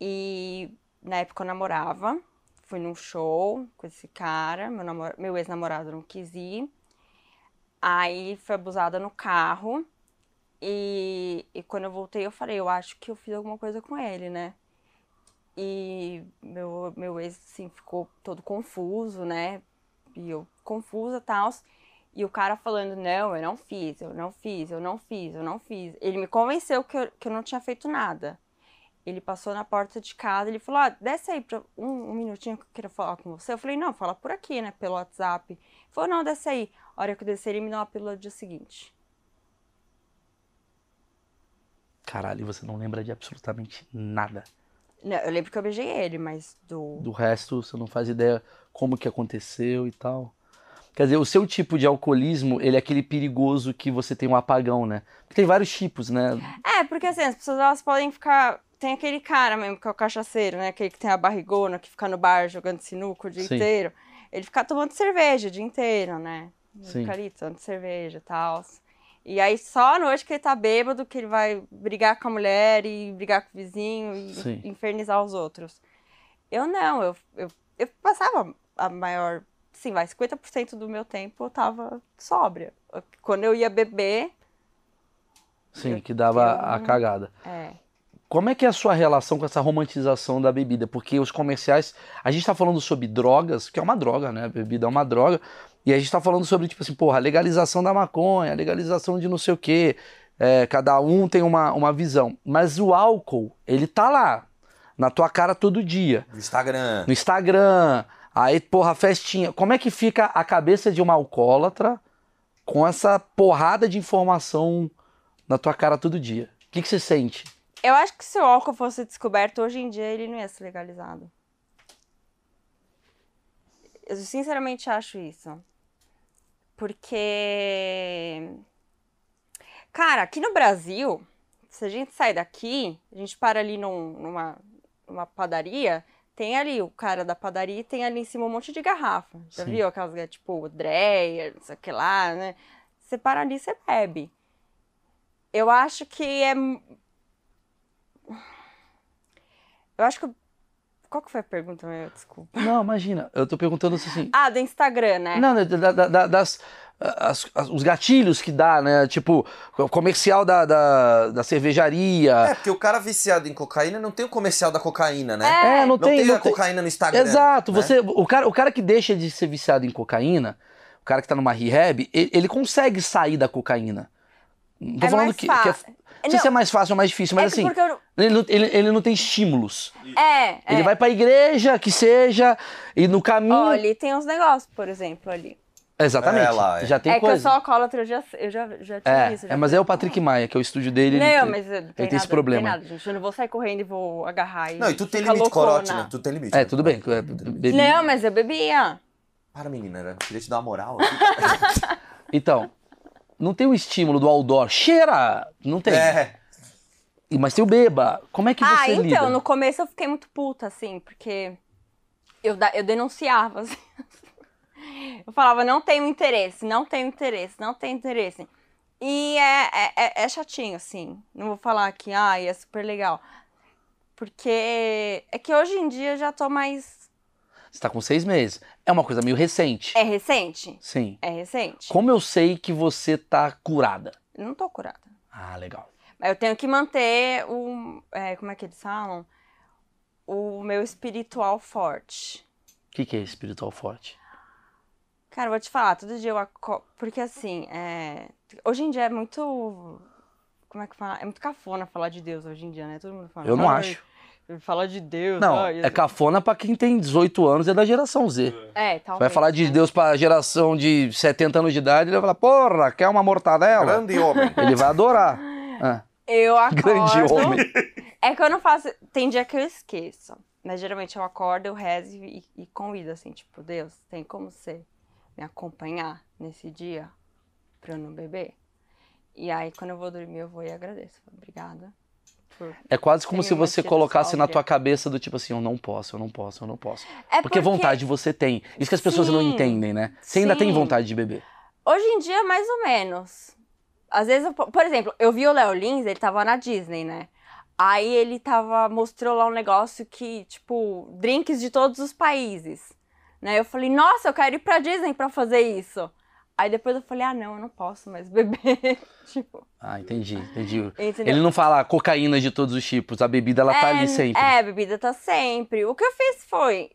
E na época eu namorava. Fui num show com esse cara. Meu, namor... meu ex-namorado não quis ir. Aí foi abusada no carro. E, e quando eu voltei, eu falei, eu acho que eu fiz alguma coisa com ele, né? E meu, meu ex, assim, ficou todo confuso, né? E eu confusa tal. E o cara falando, não, eu não fiz, eu não fiz, eu não fiz, eu não fiz. Ele me convenceu que eu, que eu não tinha feito nada. Ele passou na porta de casa, ele falou, ah, desce aí pra um, um minutinho que eu queria falar com você. Eu falei, não, fala por aqui, né, pelo WhatsApp. Ele falou, não, desce aí. A hora que eu descer, ele me deu uma pílula do dia seguinte. Caralho, você não lembra de absolutamente nada. Não, eu lembro que eu beijei ele, mas do... Do resto, você não faz ideia como que aconteceu e tal. Quer dizer, o seu tipo de alcoolismo, ele é aquele perigoso que você tem um apagão, né? Porque tem vários tipos, né? É, porque assim, as pessoas elas podem ficar. Tem aquele cara mesmo que é o cachaceiro, né? Aquele que tem a barrigona, que fica no bar jogando sinuca o dia Sim. inteiro. Ele fica tomando cerveja o dia inteiro, né? Sim. Fica ali tomando cerveja e tal. E aí só à noite que ele tá bêbado que ele vai brigar com a mulher e brigar com o vizinho e Sim. infernizar os outros. Eu não, eu, eu, eu passava a maior. Sim, vai, 50% do meu tempo eu tava sóbria. Quando eu ia beber, Sim, Eu- que dava eu a cagada. é. Como é que é a sua relação com essa romantização da bebida? Porque os comerciais. A gente tá falando sobre drogas, que é uma droga, né? A bebida é uma droga. E a gente tá falando sobre, tipo assim, porra, legalização da maconha, a legalização de não sei o quê. É, cada um tem uma, uma visão. Mas o álcool, ele tá lá, na tua cara todo dia. No Instagram. No Instagram, aí, porra, festinha. Como é que fica a cabeça de uma alcoólatra com essa porrada de informação na tua cara todo dia? O que, que você sente? Eu acho que se o álcool fosse descoberto hoje em dia, ele não ia ser legalizado. Eu sinceramente acho isso. Porque. Cara, aqui no Brasil, se a gente sai daqui, a gente para ali num- numa, numa padaria, tem ali o cara da padaria e tem ali em cima um monte de garrafa. Já Sim. viu aquelas, é, tipo, Dreyer, não sei o que lá, né? Você para ali, você bebe. Eu acho que é eu acho que. Qual que foi a pergunta, meu? Desculpa. Não, imagina, eu tô perguntando assim. Ah, do Instagram, né? Não, né, da- da- da- das. as- as- os gatilhos que dá, né? Tipo, o comercial da, da, da cervejaria. É, porque o cara viciado em cocaína não tem o comercial da cocaína, né? É, É, não, Não tem. tem, não a tem- cocaína no Instagram. Exato, né? você, o, cara, o cara que deixa de ser viciado em cocaína, o cara que tá numa rehab, ele, ele consegue sair da cocaína. Não tô É falando mais que, que é, fácil. Não sei se é mais fácil ou mais difícil, mas é que assim, porque eu... ele, não, ele, ele não tem estímulos. É, Ele é. vai pra igreja, que seja, e no caminho. Ali tem uns negócios, por exemplo, ali. Exatamente. É, lá, é. Já tem é que coisa. eu sou alcoólatra, eu já, eu já, já tinha É, isso. já é, mas é o Patrick Maia, que é o estúdio dele. ele- Não, ele- mas eh, tem esse problema. Não tem nada, gente. Eu não vou sair correndo e vou agarrar e Não, e tu tem limite corote, né? Tu tem limite. É, né? tudo bem. é, bebi- Não, mas eu bebia. Para, menina, eu queria te dar uma moral. Então, não tem o estímulo do outdoor. Cheira! Não tem. é. E- Mas tem o beba. Como é que Ah, você então, lida? no começo eu fiquei muito puta, assim, porque eu, eu denunciava, assim. Eu falava, não tenho interesse, não tenho interesse, não tenho interesse. E é, é, é- é chatinho, assim. Não vou falar que, ai, é super legal. Porque é que hoje em dia eu já tô mais. Você tá com seis meses. É uma coisa meio recente. É recente? Sim. É recente. Como eu sei que você tá curada? Eu não tô curada. Ah, legal. Mas eu tenho que manter o. é, como é que eles falam? O meu espiritual forte. O que, que é espiritual forte? Cara, eu vou te falar, todo dia eu acordo. Porque assim, é, hoje em dia é muito Como é que fala? É muito cafona falar de Deus hoje em dia, né? Todo mundo fala. Eu não "Ai, acho. Fala de Deus. Não, é cafona pra quem tem 18 anos e é da geração Z. É, talvez. Vai falar de né? Deus pra geração de 70 anos de idade, ele vai falar, porra, quer uma mortadela? Grande homem. Ele vai adorar. Ah, Eu acordo. grande homem. É que eu não faço. Tem dia que eu esqueço. Mas geralmente eu acordo, eu rezo e, e convido, assim, tipo, Deus, tem como você me acompanhar nesse dia pra eu não beber? E aí, quando eu vou dormir, eu vou e agradeço. Obrigada. Por-" É quase como se você colocasse na tua cabeça do tipo assim, eu não posso, eu não posso, eu não posso. É Porque vontade você tem. Isso que as pessoas não Sim. entendem, né? Você ainda tem Sim. vontade de beber. Hoje em dia, mais ou menos. Às vezes, eu- por exemplo, eu vi o Léo Lins, ele tava na Disney, né? Aí ele tava, mostrou lá um negócio que, tipo, drinks de todos os países. Né? Eu falei, nossa, eu quero ir pra Disney pra fazer isso. Aí depois eu falei, ah, não, eu não posso mais beber. tipo, Ah, entendi, entendi. entendeu? Ele não fala cocaína de todos os tipos, a bebida ela tá ali sempre. É, a bebida tá sempre. O que eu fiz foi.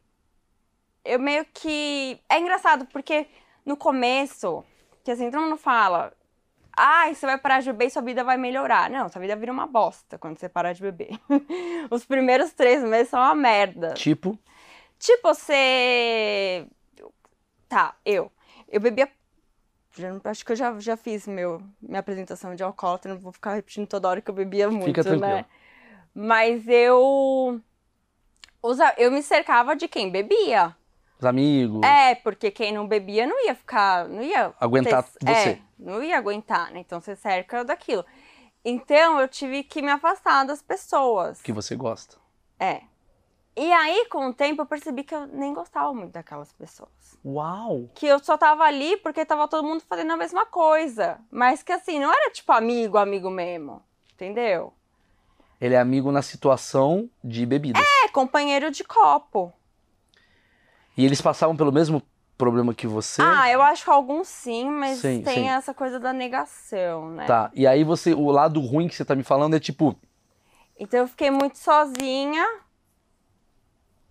Eu meio que. É engraçado, porque no começo, que assim, todo mundo fala. Ai, você vai parar de beber e sua vida vai melhorar. Não, sua vida vira uma bosta quando você parar de beber. Os primeiros três meses são uma merda. Tipo, Tipo, você. Tá, eu. Eu bebia. Já acho que eu já, já fiz meu, minha apresentação de alcoólatra, não vou ficar repetindo toda hora que eu bebia muito, Fica tranquilo. né? Mas eu. usa- Eu me cercava de quem bebia. os amigos. É, porque quem não bebia não ia ficar. Não ia. Aguentar ter- você. É, não ia aguentar, né? Então você cerca daquilo. Então eu tive que me afastar das pessoas. Que você gosta. É. E aí, com o tempo, eu percebi que eu nem gostava muito daquelas pessoas. Uau! Que eu só tava ali porque tava todo mundo fazendo a mesma coisa. Mas que assim, não era tipo amigo, amigo mesmo. Entendeu? Ele é amigo na situação de bebidas. É, companheiro de copo. E eles passavam pelo mesmo problema que você. Ah, eu acho que alguns sim, mas Sim, tem sim. essa coisa da negação, né? Tá. E aí você, o lado ruim que você tá me falando é tipo, Então eu fiquei muito sozinha.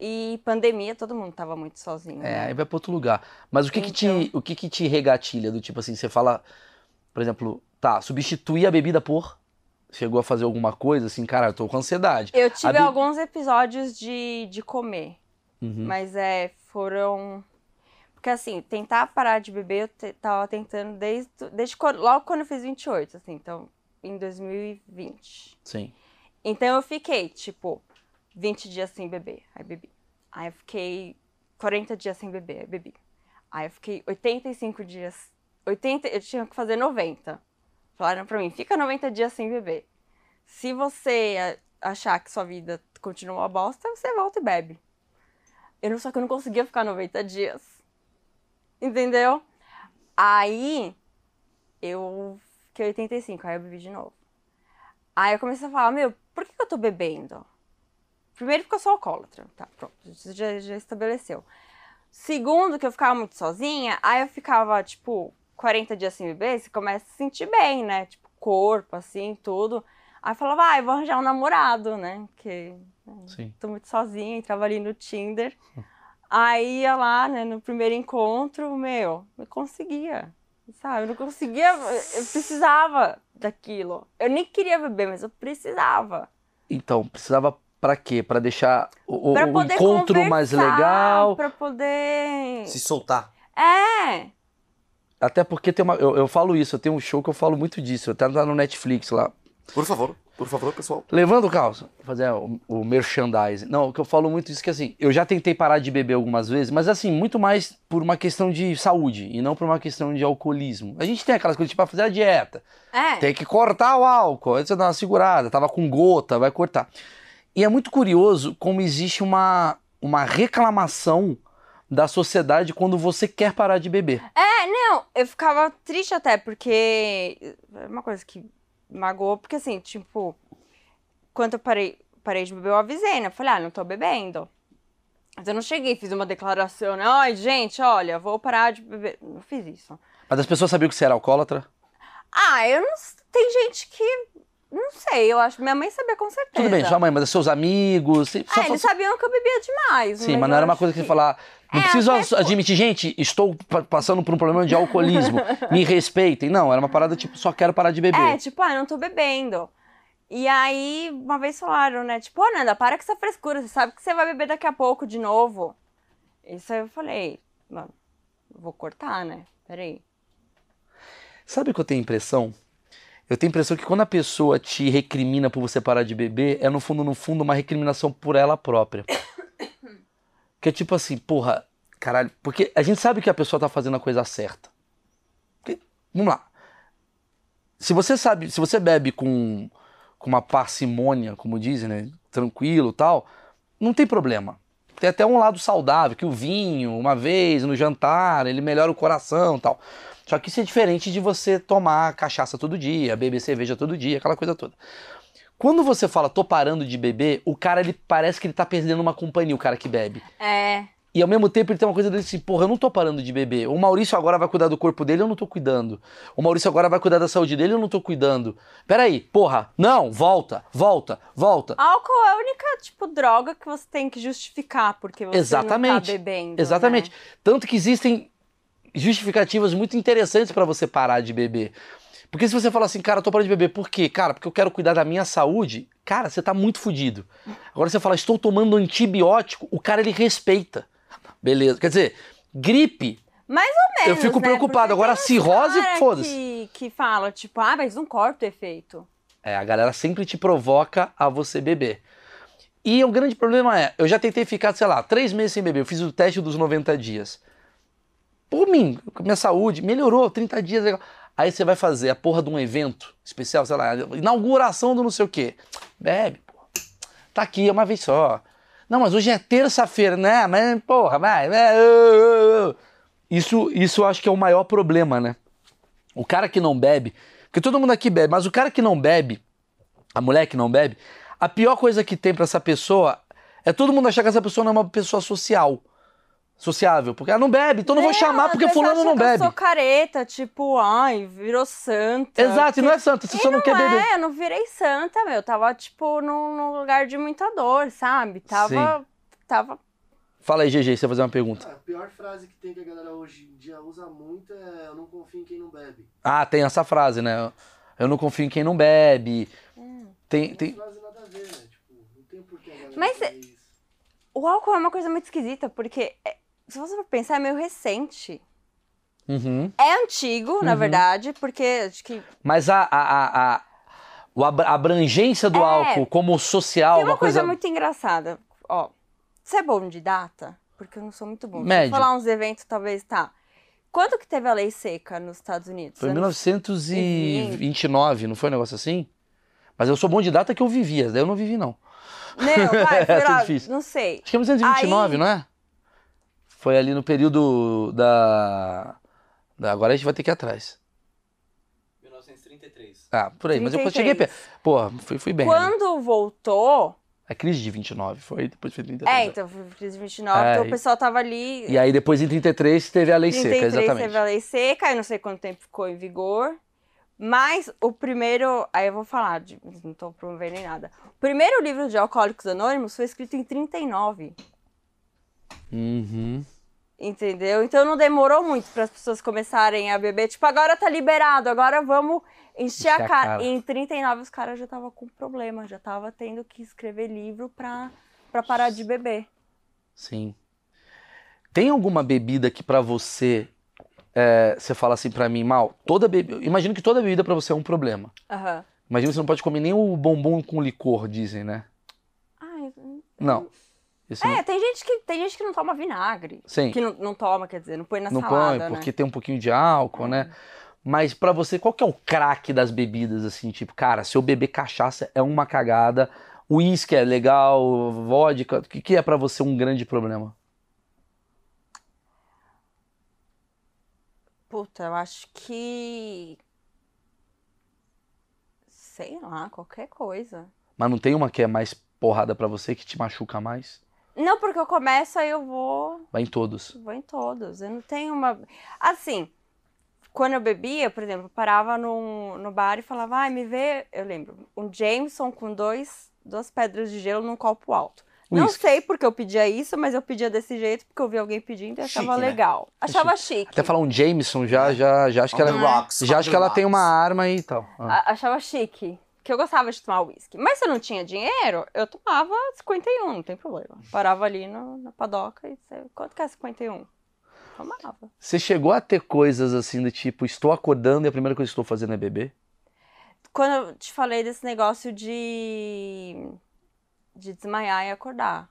E pandemia, todo mundo tava muito sozinho. é, né? aí vai pra outro lugar. Mas o que que te, Então. o que que te regatilha do tipo assim, você fala, por exemplo, tá, substituir a bebida por chegou a fazer alguma coisa assim, cara, eu tô com ansiedade. Eu tive be- alguns episódios de, de comer. Uhum. Mas é, foram. Porque assim, tentar parar de beber, eu te- tava tentando desde, desde quando- logo quando eu fiz 28, assim, então, em 2020. Sim. Então eu fiquei, tipo, 20 dias sem beber, aí bebi. Aí eu fiquei 40 dias sem beber, aí bebi. Aí eu fiquei 85 dias. 80, eu tinha que fazer 90. Falaram pra mim, fica 90 dias sem beber. Se você achar que sua vida continua uma bosta, você volta e bebe. Eu não, só que eu não conseguia ficar 90 dias. Entendeu? Aí eu fiquei 85, aí eu bebi de novo. Aí eu comecei a falar, meu, por que eu tô bebendo? Primeiro porque eu sou alcoólatra. Tá, pronto, isso já, já estabeleceu. Segundo, que eu ficava muito sozinha, aí eu ficava, tipo, 40 dias sem beber, você começa a se sentir bem, né? Tipo, corpo, assim, tudo. Aí eu falava, ah, eu vou arranjar um namorado, né? Porque Sim. tô muito sozinha, entrava ali no Tinder. Aí ia lá, né, no primeiro encontro, meu, eu conseguia, sabe? Eu não conseguia, eu precisava daquilo. Eu nem queria beber, mas eu precisava. Então, precisava pra quê? Pra deixar o, o- Pra o poder encontro mais legal. Pra poder... Se soltar. É, Até porque tem uma. Eu, eu falo isso, eu tenho um show que eu falo muito disso. Até tá no Netflix lá. Por favor, por favor, pessoal. Levando o calça, fazer o, o merchandising. Não, o que eu falo muito isso que assim, eu já tentei parar de beber algumas vezes, mas assim, muito mais por uma questão de saúde e não por uma questão de alcoolismo. A gente tem aquelas coisas tipo pra fazer a dieta, é. tem que cortar o álcool, aí você dá uma segurada, tava com gota, vai cortar. E é muito curioso como existe uma, uma reclamação da sociedade quando você quer parar de beber. É, não, eu ficava triste até, porque é uma coisa que magoou, porque assim, tipo, quando eu parei, parei de beber, eu avisei, né? Eu falei, ah, não tô bebendo. Mas eu não cheguei fiz uma declaração, né? Ai, gente, olha, vou parar de beber. Não fiz isso. Mas as pessoas sabiam que você era alcoólatra? Ah, eu não. Tem gente que Não sei, eu acho. Minha mãe sabia com certeza. Tudo bem, sua mãe, mas seus amigos. Só É, fa- eles sabiam que eu bebia demais. Sim, mas não eu era uma coisa que você que- falar. Não É, preciso até foi. admitir, gente, estou pa- passando por um problema de alcoolismo. Me respeitem. Não, era uma parada tipo, só quero parar de beber. É, tipo, ah, não tô bebendo. E aí, uma vez falaram, né? Tipo, ô Nanda, para com essa frescura, você sabe que você vai beber daqui a pouco de novo. Isso aí eu falei, mano, vou cortar, né? Peraí. Sabe o que eu tenho impressão? Eu tenho a impressão que quando a pessoa te recrimina por você parar de beber, é no fundo, no fundo, uma recriminação por ela própria. Que é tipo assim, porra, caralho, porque a gente sabe que a pessoa tá fazendo a coisa certa. Porque- vamos lá. Se você sabe, se você bebe com, com uma parcimônia, como dizem, né? Tranquilo tal, não tem problema. Tem até um lado saudável, que o vinho, uma vez no jantar, ele melhora o coração tal. Só que isso é diferente de você tomar cachaça todo dia, beber cerveja todo dia, aquela coisa toda. Quando você fala tô parando de beber, o cara ele parece que ele tá perdendo uma companhia, o cara que bebe. É, E ao mesmo tempo ele tem uma coisa desse, porra, eu não tô parando de beber. O Maurício agora vai cuidar do corpo dele, eu não tô cuidando. O Maurício agora vai cuidar da saúde dele, eu não tô cuidando. Peraí, porra, não, volta, volta, volta. álcool é a única, tipo, droga que você tem que justificar porque você Exatamente. não tá bebendo. Exatamente. né? Tanto que existem justificativas muito interessantes pra você parar de beber. Porque se você falar assim, cara, eu tô parando de beber, por quê? Cara, porque eu quero cuidar da minha saúde, cara, você tá muito fudido. Agora você fala, estou tomando antibiótico, o cara ele respeita. Beleza. Quer dizer, gripe, Mais ou menos. Eu fico né? preocupado. Porque Agora, cirrose, foda-se. Que, que fala, tipo, ah, mas não corta o efeito. É, a galera sempre te provoca a você beber. E o grande problema é, eu já tentei ficar, sei lá, três meses sem beber. Eu fiz o teste dos 90 dias. Por mim, minha saúde, melhorou, 30 dias. Aí você vai fazer a porra de um evento especial, sei lá, inauguração do não sei o quê. Bebe, pô. Tá aqui, é uma vez só. Não, mas hoje é terça-feira, né? Mas, porra, vai. vai. Isso, isso acho que é o maior problema, né? O cara que não bebe, porque todo mundo aqui bebe, mas o cara que não bebe, a mulher que não bebe, a pior coisa que tem pra essa pessoa é todo mundo achar que essa pessoa não é uma pessoa social. Sociável, porque ela não bebe, então não vou chamar porque fulano não que Eu bebe. sou careta, tipo, ai, virou santa. Exato, e não é santo, você só não, quer beber. É, eu não virei santa, meu. Tava, tipo, num, num lugar de muita dor, sabe? Tava. Tava. Fala aí, GG, você vai fazer uma pergunta. A pior frase que tem que a galera hoje em dia usa muito é eu não confio em quem não bebe. Ah, tem essa frase, né? Eu não confio em quem não bebe. Tem, Uma tem... frase nada a ver, né? Tipo, não tem por que a galera Mas fazer isso. O álcool é uma coisa muito esquisita, porque, é- se você for pensar, é meio recente. Uhum. É antigo, na Uhum. verdade, porque acho que Mas a, a, a, a, abrangência do É. álcool como social, tem uma uma coisa, coisa... muito engraçada. Ó, você é bom de data? Porque eu não sou muito bom. Se Médio. eu falar uns eventos, talvez tá. Quando que teve a lei seca nos Estados Unidos? Foi em Anos- 1929, não foi um negócio assim? Mas eu sou bom de data que eu vivia, daí eu não vivi, não. Não, vai, foi Essa é lá, difícil. não sei. Acho que é 1929, Aí- não é? Foi ali no período da... da- Agora a gente vai ter que ir atrás. 1933. Ah, por aí, mas eu 33. cheguei perto. Porra, fui, fui bem. ali. Quando voltou. A crise de 29 foi, depois foi 33. É, então foi crise de 29, É, então o pessoal tava ali. E aí depois em 33 teve a lei seca, 33 exatamente. teve a lei seca, eu não sei quanto tempo ficou em vigor. Mas o primeiro. Aí eu vou falar, de, não tô promovendo nem nada. O primeiro livro de Alcoólicos Anônimos foi escrito em 39. Uhum. Entendeu? Então não demorou muito para as pessoas começarem a beber. Tipo, agora tá liberado, agora vamos encher a cara. cara. E em 39 os caras já estavam com problema, já tava tendo que escrever livro pra, pra parar de beber. Sim. Tem alguma bebida que pra você é, você fala assim pra mim, mal, toda bebida, imagino que toda bebida pra você é um problema. Aham. Imagina que você não pode comer nem o bombom com licor, dizem, né? Ai, Não. Isso não- É, tem gente, que, tem gente que não toma vinagre. Sim. Que não, não toma, quer dizer, não põe na não salada, põe né? porque tem um pouquinho de álcool, né? Mas pra você, qual que é o craque das bebidas assim, tipo, cara, se eu beber cachaça é uma cagada, uísque é legal, vodka, o que, que é pra você um grande problema? Puta, eu acho que. Sei lá, qualquer coisa. Mas não tem uma que é mais porrada pra você que te machuca mais? Não, porque eu começo, aí eu vou. Vai em todos. Vou em todos. Eu não tenho uma. Assim, quando eu bebia, por exemplo, eu parava no, no bar e falava, ai, me vê, eu lembro, um Jameson com dois, duas pedras de gelo num copo alto. Não Whisky. sei porque eu pedia isso, mas eu pedia desse jeito porque eu vi alguém pedindo e achava Chique, né? legal. Achava chique. Até falar um Jameson já, já, já acho que ela, rocks, já acho que ela tem uma arma aí e tal. Ah. A- achava chique. Que eu gostava de tomar uísque. Mas se eu não tinha dinheiro, eu tomava 51, não tem problema. Parava ali no- na padoca e disse, quanto que é 51? Tomava. Você chegou a ter coisas assim do tipo, estou acordando e a primeira coisa que estou fazendo é beber? Quando eu te falei desse negócio de, de desmaiar e acordar.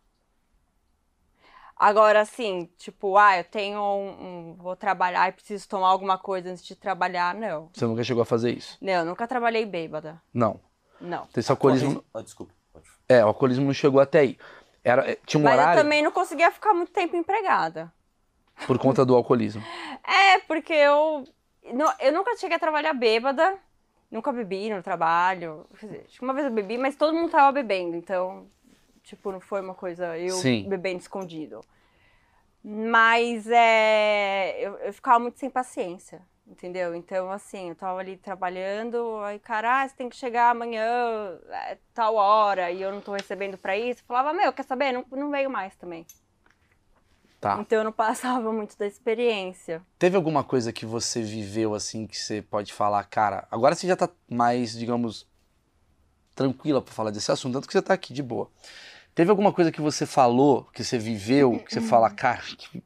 Agora, assim, tipo, ah, eu tenho um, um- Vou trabalhar e preciso tomar alguma coisa antes de trabalhar, não. Você nunca chegou a fazer isso? Não, eu nunca trabalhei bêbada. Não. Não. Esse alcoolismo. Ah, desculpa. pode- É, o alcoolismo não chegou até aí. Era, é, tinha um Mas eu horário também não conseguia ficar muito tempo empregada. por conta do alcoolismo. É, porque eu. nu- Eu nunca cheguei a trabalhar bêbada. Nunca bebi no trabalho. Uma vez eu bebi, mas todo mundo tava bebendo. Então, tipo, não foi uma coisa eu Sim. bebendo escondido. Mas é. Eu, eu ficava muito sem paciência. Entendeu? Então, assim, eu tava ali trabalhando, aí, cara, ah, você tem que chegar amanhã, é, tal hora, e eu não tô recebendo pra isso. Eu falava, meu, quer saber? Não, não veio mais também. Tá. Então eu não passava muito da experiência. Teve alguma coisa que você viveu assim que você pode falar, cara, agora você já tá mais, digamos, tranquila pra falar desse assunto, tanto que você tá aqui de boa. Teve alguma coisa que você falou, que você viveu, que você fala, cara, que,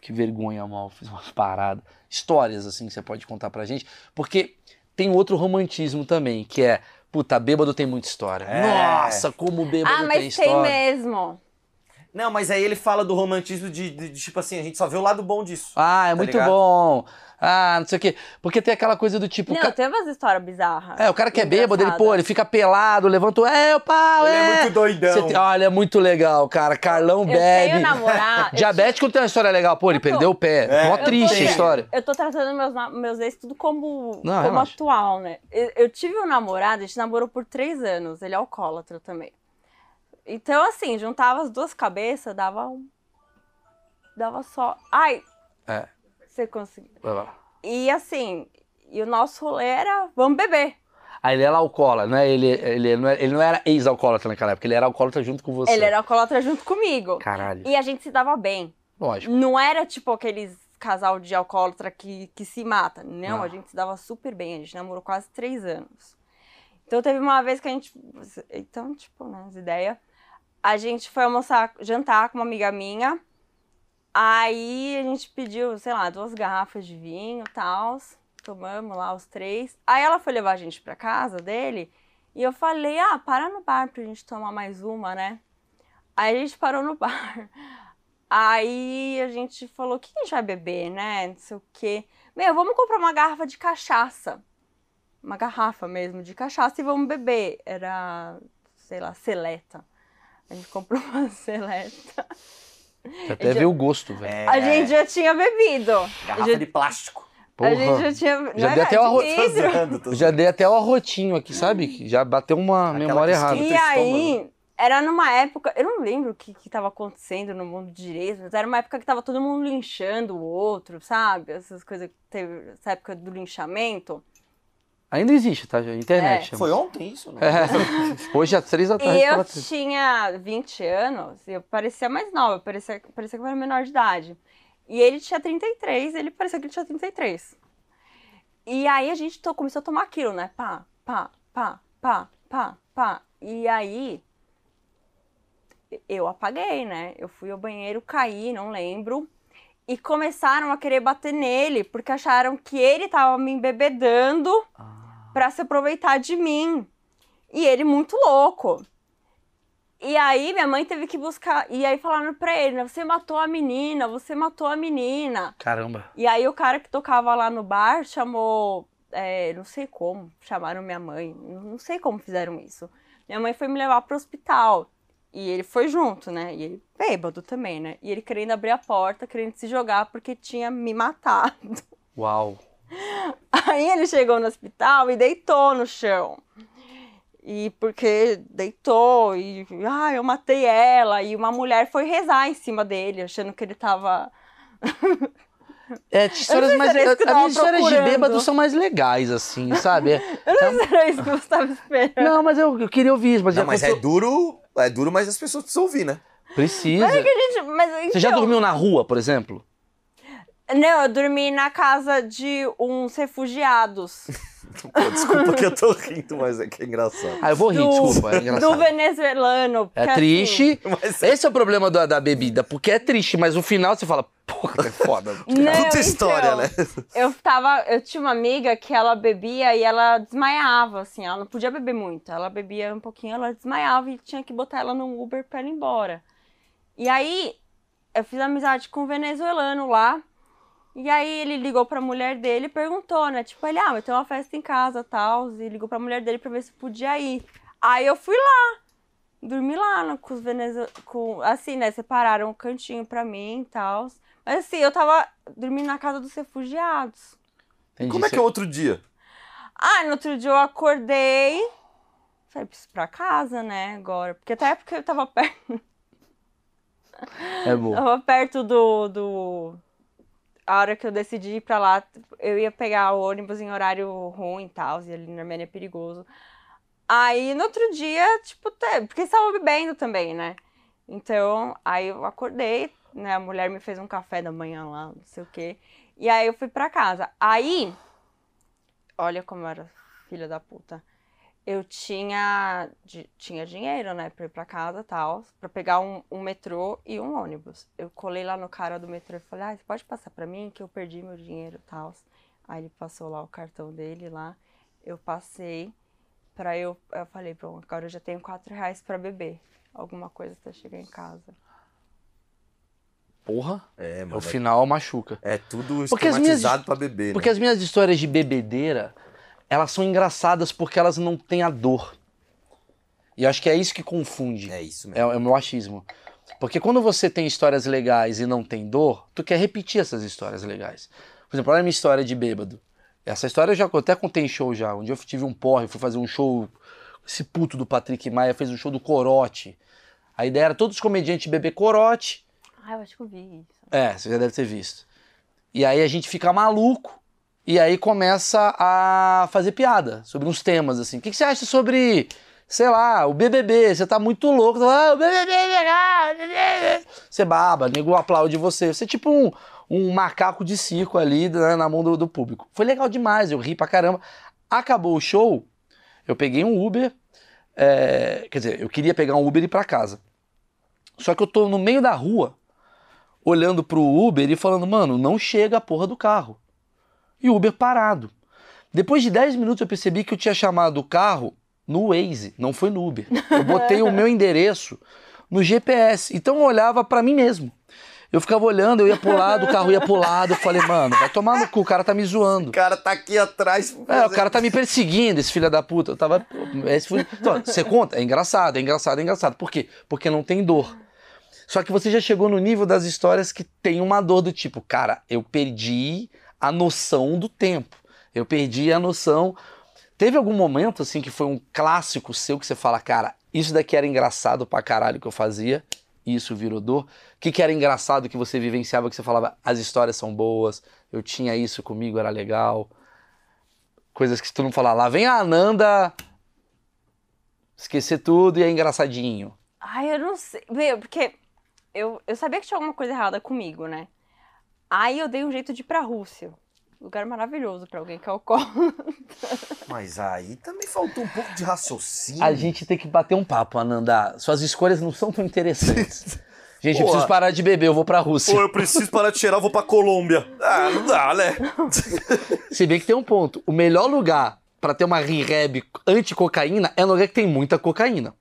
que vergonha, mal, fiz umas paradas. Histórias assim que você pode contar pra gente, porque tem outro romantismo também, que é, puta, bêbado tem muita história. É. Nossa, como bêbado Ah, tem mas história. tem mesmo. Não, mas aí ele fala do romantismo de, de- de, tipo assim, a gente só vê o lado bom disso. Ah, é Tá muito ligado? bom. Ah, não sei o quê. Porque tem aquela coisa do tipo, Não, ca- tem umas histórias bizarras. É, o cara que é bêbado, ele, pô, ele fica pelado, levanta o. É, o pau, Ele é. é muito doidão. Tem- Olha, é muito legal, cara. Carlão Eu bebe. tenho namorado. Diabético tem uma história legal. Pô, ele Eu tô- perdeu o pé. É. Mó triste tô- a história. Eu tô tratando meus, meus ex tudo como, Não, como relaxa. atual, né? Eu, eu tive um namorado, a gente namorou por três anos. Ele é alcoólatra também. Então, assim, juntava as duas cabeças, dava um. Dava só. Ai! É. Você conseguiu. Vai lá. E assim, e o nosso rolê era vamos beber. Aí ele era alcoólatra, né? Ele, ele, não era, ele não era ex-alcoólatra naquela época, ele era alcoólatra junto com você. Ele era alcoólatra junto comigo. Caralho. E a gente se dava bem. Lógico. Não era tipo aqueles casal de alcoólatra que, que se mata. Não, Não. a gente se dava super bem. A gente namorou quase três anos. Então teve uma vez que a gente. Então, tipo, né, as ideias. A gente foi almoçar, jantar com uma amiga minha. Aí a gente pediu, sei lá, duas garrafas de vinho e tal. Tomamos lá os três. Aí ela foi levar a gente pra casa dele. E eu falei, ah, para no bar pra gente tomar mais uma, né? Aí a gente parou no bar. Aí a gente falou, o que a gente vai beber, né? Não sei o quê. Meu, vamos comprar uma garrafa de cachaça. Uma garrafa mesmo de cachaça e vamos beber. Era, sei lá, seleta. A gente comprou uma seleta. Você até vê o gosto, velho. É, A gente já tinha bebido. Garrafa já- de plástico. Porra. A gente já tinha. não Já dei até de uma ro- Tô vidro. zoando, tô Eu já dei até o arrotinho aqui, sabe? Que Já bateu uma Aquela memória errada. E aí, era numa época, eu não lembro o que, que tava acontecendo no mundo de direito, mas era uma época que tava todo mundo linchando o outro, sabe? Essas coisas que teve, essa época do linchamento. Ainda existe, tá? Internet. Foi ontem isso, não? É. Hoje às três da tarde. E eu tinha 20 anos, e eu parecia mais nova, parecia, parecia que eu era menor de idade. E ele tinha 33, ele parecia que ele tinha 33. E aí a gente to- começou a tomar aquilo, né? Pá, pá, pá, pá, pá, pá. E aí eu apaguei, né? Eu fui ao banheiro, caí, não lembro. E começaram a querer bater nele, porque acharam que ele tava me embebedando Ah. pra se aproveitar de mim. E ele muito louco. E aí minha mãe teve que buscar. E aí falaram pra ele, né? Você matou a menina, você matou a menina. Caramba. E aí o cara que tocava lá no bar chamou. é, não sei como, chamaram minha mãe. Não sei como fizeram isso. Minha mãe foi me levar pro hospital. E ele foi junto, né? E ele bêbado também, né? E ele querendo abrir a porta, querendo se jogar porque tinha me matado. Uau. Aí ele chegou no hospital e deitou no chão. E porque deitou e, ah, eu matei ela. E uma mulher foi rezar em cima dele, achando que ele tava. É, histórias sei mais. As minhas histórias de bêbado são mais legais, assim, sabe? Eu não sei se era isso que você estava esperando. Não, mas eu, eu queria ouvir, mas, Não, mas é duro, é duro, mas as pessoas precisam ouvir, né? Precisa. Gente, mas, Você já então- dormiu na rua, por exemplo? Não, eu dormi na casa de uns refugiados. Pô, desculpa que eu tô rindo, mas é que é engraçado. Ah, eu vou rir, do, desculpa, é do engraçado. venezuelano. É porque, triste. Mas Esse é o problema da, da bebida, porque é triste, mas no final você fala, porra, é foda. Assim, não, Puta história, então, né? Eu tava. Eu tinha uma amiga que ela bebia e ela desmaiava, assim, ela não podia beber muito. Ela bebia um pouquinho, ela desmaiava e tinha que botar ela num Uber pra ela ir embora. E aí, eu fiz amizade com um venezuelano lá. E aí ele ligou pra mulher dele e perguntou, né? Tipo, ele, ah, mas tem uma festa em casa tal. E ligou pra mulher dele pra ver se podia ir. Aí eu fui lá. Dormi lá no, com os venezuelanos. Assim, né? Separaram um cantinho pra mim e tal. Mas assim, eu tava dormindo na casa dos refugiados. Entendi. Como é que é outro dia? Ah, no outro dia eu acordei. Falei, preciso ir pra casa, né? Agora. Porque até porque eu tava perto, É bom. tava perto do, do. A hora que eu decidi ir pra lá, eu ia pegar o ônibus em horário ruim e tal, e ali na Armênia é perigoso. Aí no outro dia, tipo, te- porque estava bebendo também, né? Então, aí eu acordei, né? A mulher me fez um café da manhã lá, não sei o quê. E aí eu fui pra casa. Aí, olha como era filha da puta. Eu tinha, tinha dinheiro, né, pra ir pra casa e tal, pra pegar um, um metrô e um ônibus. Eu colei lá no cara do metrô e falei, ah, você pode passar pra mim que eu perdi meu dinheiro e tal. Aí ele passou lá o cartão dele lá, eu passei pra eu, eu falei, pronto, agora eu já tenho quatro reais pra beber. Alguma coisa até chegar em casa. Porra, É, o mano. É, final machuca. é tudo Porque as minhas- esquematizado pra beber, Porque né? as minhas histórias de bebedeira, elas são engraçadas porque elas não têm a dor. E eu acho que é isso que confunde. É isso É, mesmo. é o meu achismo. Porque quando você tem histórias legais e não tem dor, tu quer repetir essas histórias legais. Por exemplo, olha a minha história de bêbado. Essa história eu já eu até contei em show já. Um dia eu tive um porre, fui fazer um show. Esse puto do Patrick Maia fez um show do Corote. A ideia era todos os comediantes beber corote. Ah, eu acho que eu vi isso. É, você já deve ter visto. E aí a gente fica maluco e aí começa a fazer piada sobre uns temas assim. O que, que você acha sobre, sei lá, o BBB? Você tá muito louco. Ah, o BBB é legal. Você baba, nego aplaude você. Você é tipo um, um macaco de circo ali né, na mão do, do público. Foi legal demais, eu ri pra caramba. Acabou o show, eu peguei um Uber. é, quer dizer, eu queria pegar um Uber e ir pra casa. Só que eu tô no meio da rua olhando pro Uber e falando, mano, não chega a porra do carro. E o Uber parado. Depois de 10 minutos eu percebi que eu tinha chamado o carro no Waze, não foi no Uber. Eu botei o meu endereço no GPS. Então eu olhava pra mim mesmo. Eu ficava olhando, eu ia pro lado, o carro ia pro lado. Eu falei, mano, vai tomar no cu, o cara tá me zoando. O cara tá aqui atrás. É, o cara tá me perseguindo, esse filho da puta. Eu tava. Esse foi... Então, você conta? É engraçado, é engraçado, é engraçado. Por quê? Porque não tem dor. Só que você já chegou no nível das histórias que tem uma dor do tipo, cara, eu perdi a noção do tempo. Eu perdi a noção. Teve algum momento, assim, que foi um clássico seu que você fala, cara, isso daqui era engraçado pra caralho que eu fazia, isso virou dor. O que, que era engraçado que você vivenciava, que você falava, as histórias são boas, eu tinha isso comigo, era legal. Coisas que tu não fala, lá vem a Ananda esquecer tudo e é engraçadinho. Ai, eu não sei. Meu, porque eu, eu sabia que tinha alguma coisa errada comigo, né? Aí eu dei um jeito de ir pra Rússia. Lugar maravilhoso pra alguém que é alcoólatra. Mas aí também faltou um pouco de raciocínio. A gente tem que bater um papo, Ananda. Suas escolhas não são tão interessantes. Gente, eu preciso parar de beber, eu vou pra Rússia. Pô, eu preciso parar de cheirar, eu vou pra Colômbia. Ah, não dá, né? Se bem que tem um ponto. O melhor lugar pra ter uma rehab anti-cocaína é no lugar que tem muita cocaína.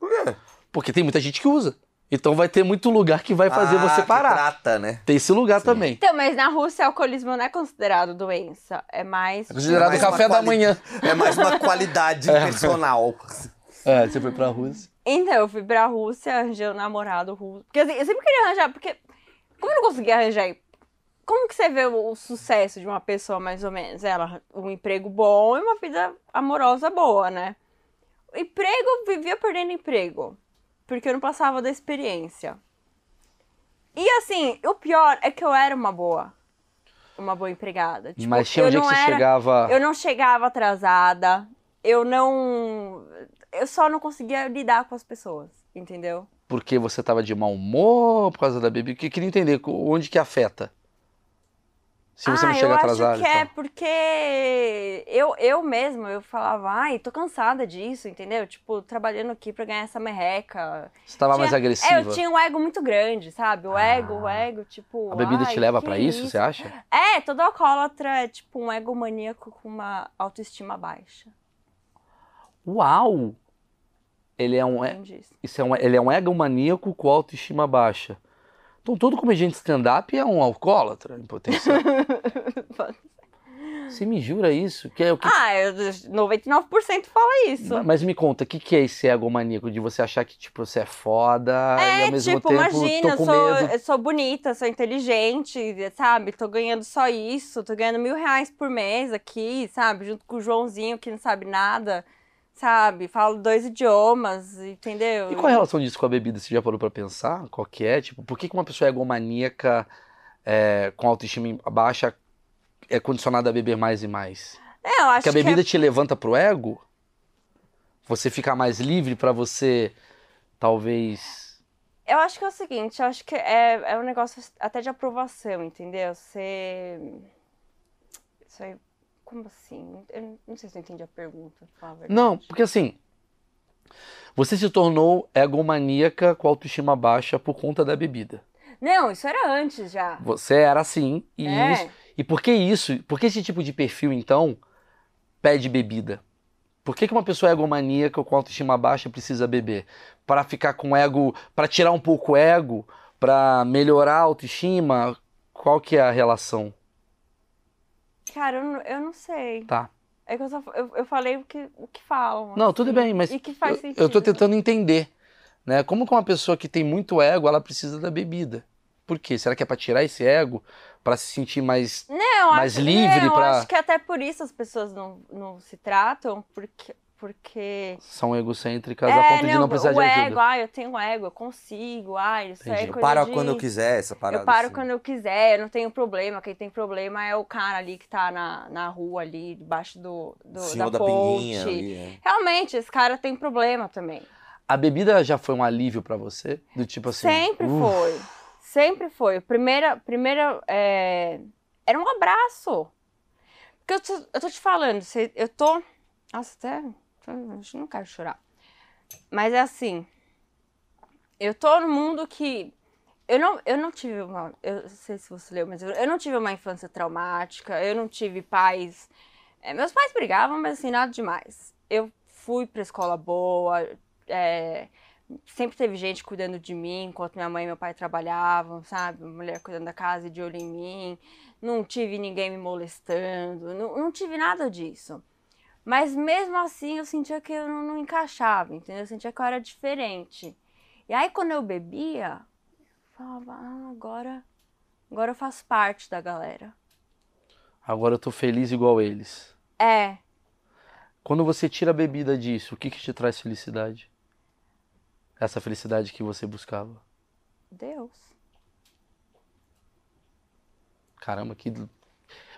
Por quê? Porque tem muita gente que usa. Então vai ter muito lugar que vai fazer Ah, você que parar. trata, né? Tem esse lugar também. Então, mas na Rússia, alcoolismo não é considerado doença. É mais. É considerado mais café da manhã. É mais uma qualidade personal. É, você foi pra Rússia. Então, eu fui pra Rússia, arranjei um namorado russo. Porque assim, eu sempre queria arranjar, porque. Como eu não conseguia arranjar. Como que você vê o, o sucesso de uma pessoa, mais ou menos? Ela, um emprego bom e uma vida amorosa boa, né? O emprego, vivia perdendo emprego. Porque eu não passava da experiência. E assim, o pior é que eu era uma boa. uma boa empregada. Tipo, Mas tinha dia que não você era- chegava. Eu não chegava atrasada. Eu não. Eu só não conseguia lidar com as pessoas, entendeu? Porque você tava de mau humor por causa da bebida. Queria entender onde que afeta. Se você ah, não chega eu atrasado. acho que é porque eu, eu mesma, eu falava, ai, tô cansada disso, entendeu? Tipo, trabalhando aqui pra ganhar essa merreca. Você tava Tinha- mais agressiva. É, eu tinha um ego muito grande, sabe? O ego, o Ah. ego, tipo. A bebida te leva que pra isso, você acha? É, todo alcoólatra é tipo um ego maníaco com uma autoestima baixa. Uau! Ele é um. é-. Isso é um, ele é um egomaníaco com autoestima baixa. Então todo comediante stand-up é um alcoólatra em potencial. Você me jura isso? Que é o que... ah, eu- 99% fala isso. Ma- Mas me conta, o que, que é esse egomaníaco? De você achar que tipo, você é foda e É, ao mesmo tipo, tempo imagina, tô com sou, medo. eu sou bonita, sou inteligente, sabe? Tô ganhando só isso, tô ganhando mil reais por mês aqui, sabe? Junto com o Joãozinho, que não sabe nada, sabe? Falo dois idiomas, entendeu? E qual é a relação disso com a bebida? Você já parou pra pensar? Qual que é? Tipo, por que, uma pessoa egomaníaca é, com autoestima baixa é condicionada a beber mais e mais? É, eu acho Porque a que é- bebida te levanta pro ego? Você fica mais livre pra você, talvez. Eu acho que é o seguinte, eu acho que é, é um negócio até de aprovação, entendeu? Você. Isso aí. Como assim? Eu não sei se eu entendi a pergunta. a. Não, porque assim. Você se tornou egomaníaca com autoestima baixa por conta da bebida. Não, isso era antes já. Você era assim, e É. isso. E por que isso? Por que esse tipo de perfil, então, pede bebida? Por que, que uma pessoa egomaníaca com autoestima baixa precisa beber? Para ficar com ego, para tirar um pouco o ego, para melhorar a autoestima? Qual que é a relação? Cara, eu, não- eu não sei. Tá. É que eu, só, eu, eu falei o que, o que falam. Não, tudo assim, bem, mas E que faz eu, sentido. eu tô tentando entender, né? Como que uma pessoa que tem muito ego, ela precisa da bebida? Por quê? Será que é para tirar esse ego, para se sentir mais Não, mais acho, livre não, pra- acho que até por isso as pessoas não, não se tratam, porque. Porque... são egocêntricas a ponto de não precisar É, o de ego, ajuda? ah, eu tenho ego, eu consigo, ah, isso Entendi. é Eu coisa Para de... quando eu quiser, essa parada. Eu paro assim. quando eu quiser, eu não tenho problema. Quem tem problema é o cara ali que tá na, na rua ali, debaixo do, do Senhor da, da ponte. pinguinha ali, é. Realmente, esse cara tem problema também. A bebida já foi um alívio pra você? Do tipo assim. Sempre "Uf, foi. Sempre foi. Primeira, primeira é, era um abraço. Porque eu tô, eu tô te falando, eu tô. Nossa, até. Que não quero chorar. Mas é assim. Eu tô no mundo que. Eu não, eu não tive uma. Eu não sei se você leu, mas eu, eu não tive uma infância traumática. Eu não tive pais. é, meus pais brigavam, mas assim, nada demais. Eu fui pra escola boa. é, sempre teve gente cuidando de mim enquanto minha mãe e meu pai trabalhavam, sabe? Mulher cuidando da casa e de olho em mim. Não tive ninguém me molestando, não, não tive nada disso. Mas mesmo assim eu sentia que eu não, não encaixava, entendeu? Eu sentia que eu era diferente. E aí quando eu bebia, eu falava, ah, agora, agora eu faço parte da galera. Agora eu tô feliz igual eles. É, Quando você tira a bebida disso, o que que te traz felicidade? Essa felicidade que você buscava. Deus. Caramba, que.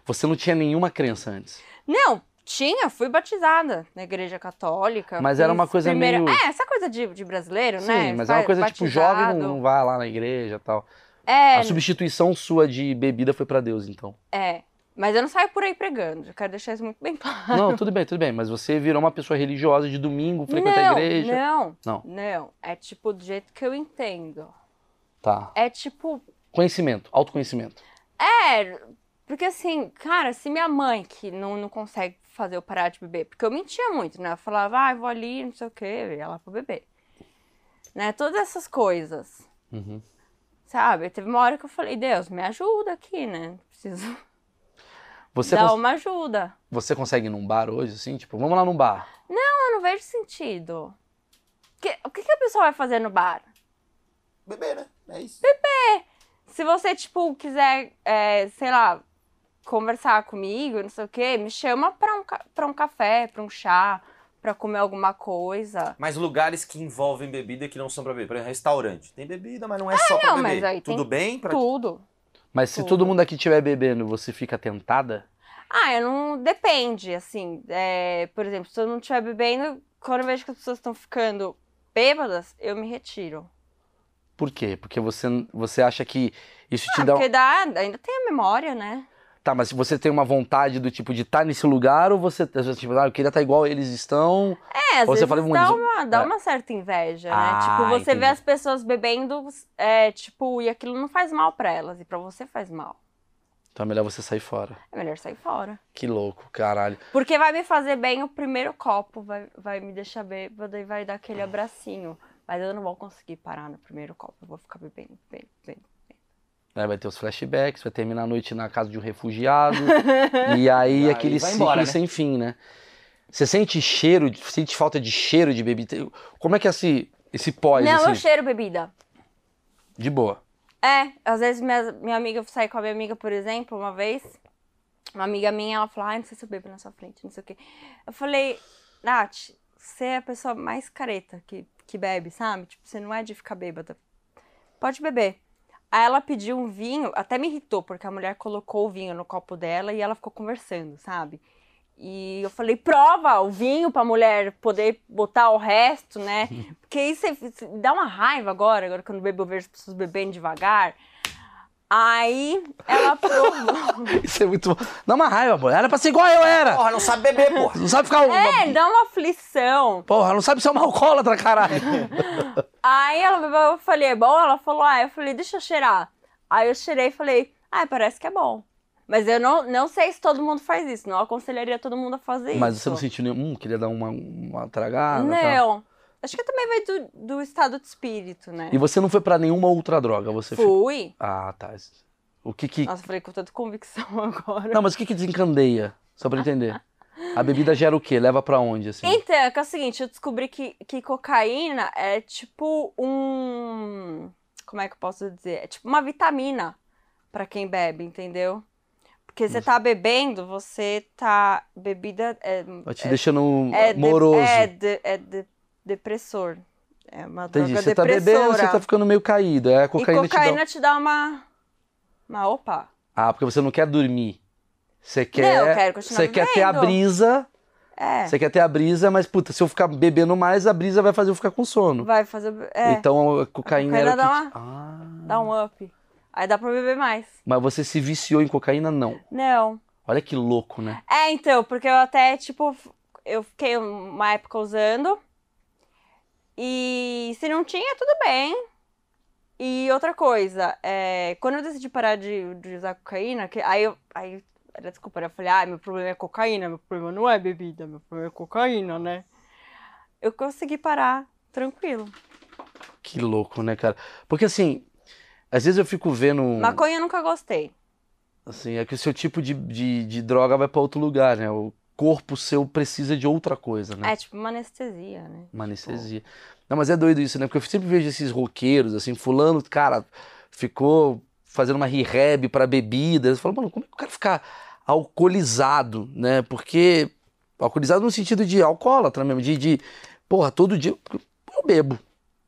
Você não tinha nenhuma crença antes. Não, tinha, fui batizada na igreja católica. Mas era uma coisa primeira- meio- É, essa coisa de, de brasileiro, Sim, né? mas é uma coisa tipo, jovem batizado. não, não vai lá na igreja e tal. É, A substituição sua de bebida foi pra Deus, então. é. Mas eu não saio por aí pregando, eu quero deixar isso muito bem claro. Não, tudo bem, tudo bem. Mas você virou uma pessoa religiosa de domingo, frequenta não, a igreja. Não, Não. não. É tipo do jeito que eu entendo. Tá. É tipo. Conhecimento, autoconhecimento. É, porque assim, cara, se minha mãe que não, não consegue fazer eu parar de beber, porque eu mentia muito, né? Eu falava, ah, eu vou ali, não sei o quê, eu ia lá pra beber. Né? Todas essas coisas. Uhum. Sabe? Teve uma hora que eu falei, Deus, me ajuda aqui, né? Preciso Você, dar cons- uma ajuda. você consegue ir num bar hoje, assim? Tipo, vamos lá num bar. Eu não vejo sentido. Que- o que, que a pessoa vai fazer no bar? Beber, né? É isso. Se você, tipo, quiser, é, sei lá, conversar comigo, não sei o quê, me chama pra um, ca- pra um café, pra um chá, pra comer alguma coisa. Mas lugares que envolvem bebida que não são pra beber. Por exemplo, restaurante. Tem bebida, mas não é só pra não, beber. mas aí tem Tudo bem? Pra... Tudo. Mas se Tudo. todo mundo aqui estiver bebendo, você fica tentada? Ah, eu não. Depende, assim. é, por exemplo, se eu não estiver bebendo, quando eu vejo que as pessoas estão ficando bêbadas, eu me retiro. Por quê? Porque você, você acha que isso te Ah, dá. um porque dá, ainda tem a memória, né? Tá, mas se você tem uma vontade do tipo de estar nesse lugar, ou você. Tipo, ah, eu queria estar igual eles estão. É, às Ou você fala dá, uma, dá É. uma certa inveja, né? Ah, Tipo, você entendi. vê as pessoas bebendo, é, tipo, e aquilo não faz mal pra elas, e pra você faz mal. Então é melhor você sair fora. É melhor sair fora. Que louco, caralho. Porque vai me fazer bem o primeiro copo, vai, vai me deixar bêbada e vai dar aquele abracinho. Mas eu não vou conseguir parar no primeiro copo, eu vou ficar bebendo, bebendo, bebendo. Aí vai ter os flashbacks, vai terminar a noite na casa de um refugiado. e aí Aí aquele ciclo embora, né? sem fim, né? Você sente cheiro, sente falta de cheiro de bebida? Como é que é esse, esse pós, não, assim? eu cheiro bebida. De boa. É, às vezes minha, minha amiga, eu saí com a minha amiga, por exemplo, uma vez. Uma amiga minha, ela falou, ai, não sei se eu bebo na sua frente, não sei o quê. Eu falei, Nath, você é a pessoa mais careta que, que bebe, sabe? Tipo, você não é de ficar bêbada. Pode beber. Aí ela pediu um vinho, até me irritou, porque a mulher colocou o vinho no copo dela e ela ficou conversando, sabe? E eu falei, prova o vinho pra mulher poder botar o resto, né? Porque isso dá uma raiva agora, agora quando eu bebo, eu vejo as pessoas bebendo devagar. Aí ela provou. Isso é muito bom. Dá uma raiva, pô. Era pra ser igual eu era. Porra, não sabe beber, porra. Não sabe ficar. é, dá uma aflição. Porra, não sabe ser uma alcoólatra, caralho. Aí ela bebeu, eu falei, é bom? Ela falou, ah, eu falei, deixa eu cheirar. Aí eu cheirei e falei, ah, parece que é bom. Mas eu não, não sei se todo mundo faz isso, não aconselharia todo mundo a fazer Mas isso. você não sentiu nenhum. Hum, queria dar uma, uma tragada. tal. Acho que também vai do, do estado de espírito, né? E você não foi pra nenhuma outra droga? Você Fui. Ah, tá. O que que. Nossa, eu falei com tanta convicção agora. Não, mas o que que desencandeia? Só pra entender. A bebida gera o quê? Leva pra onde, assim? Então, é é o seguinte, eu descobri que, que cocaína é tipo um. Como é que eu posso dizer? É tipo uma vitamina pra quem bebe, entendeu? Porque você tá bebendo, você tá. Bebida é. Vai te deixando é de- moroso. é, de- é de- depressor. É uma Entendi. droga Você tá depressora. bebendo, você tá ficando meio caído. É, a E cocaína, cocaína te te dá uma. Uma opa. dá. Ah, porque você não quer dormir. Você Não, quer. eu quero continuar Você quer ter a brisa. É. Você quer ter a brisa, mas, puta, se eu ficar bebendo mais, a brisa vai fazer eu ficar com sono. Vai fazer. É, Então a cocaína, A era cocaína o que. dá Ah. dá um up. Aí dá pra beber mais. Mas você se viciou em cocaína? Não. Não. Olha que louco, né? É, então, porque eu até, tipo, eu fiquei uma época usando. E se não tinha, tudo bem. E outra coisa, é, quando eu decidi parar de, de usar cocaína, que, aí eu. Aí, desculpa, né? eu falei, ah, meu problema é cocaína, meu problema não é bebida, meu problema é cocaína, né? Eu consegui parar tranquilo. Que louco, né, cara? Porque assim, às vezes eu fico vendo. Maconha eu nunca gostei. Assim, é que o seu tipo de, de, de droga vai pra outro lugar, né? O corpo seu precisa de outra coisa, né? É tipo uma anestesia, né? Uma anestesia. Não, mas é doido isso, né? Porque eu sempre vejo esses roqueiros, assim, fulano, cara, ficou fazendo uma rehab pra bebida. Eu falo, mano, como é que o cara ficar alcoolizado, né? Porque alcoolizado no sentido de alcoólatra mesmo, de, de porra, todo dia eu bebo.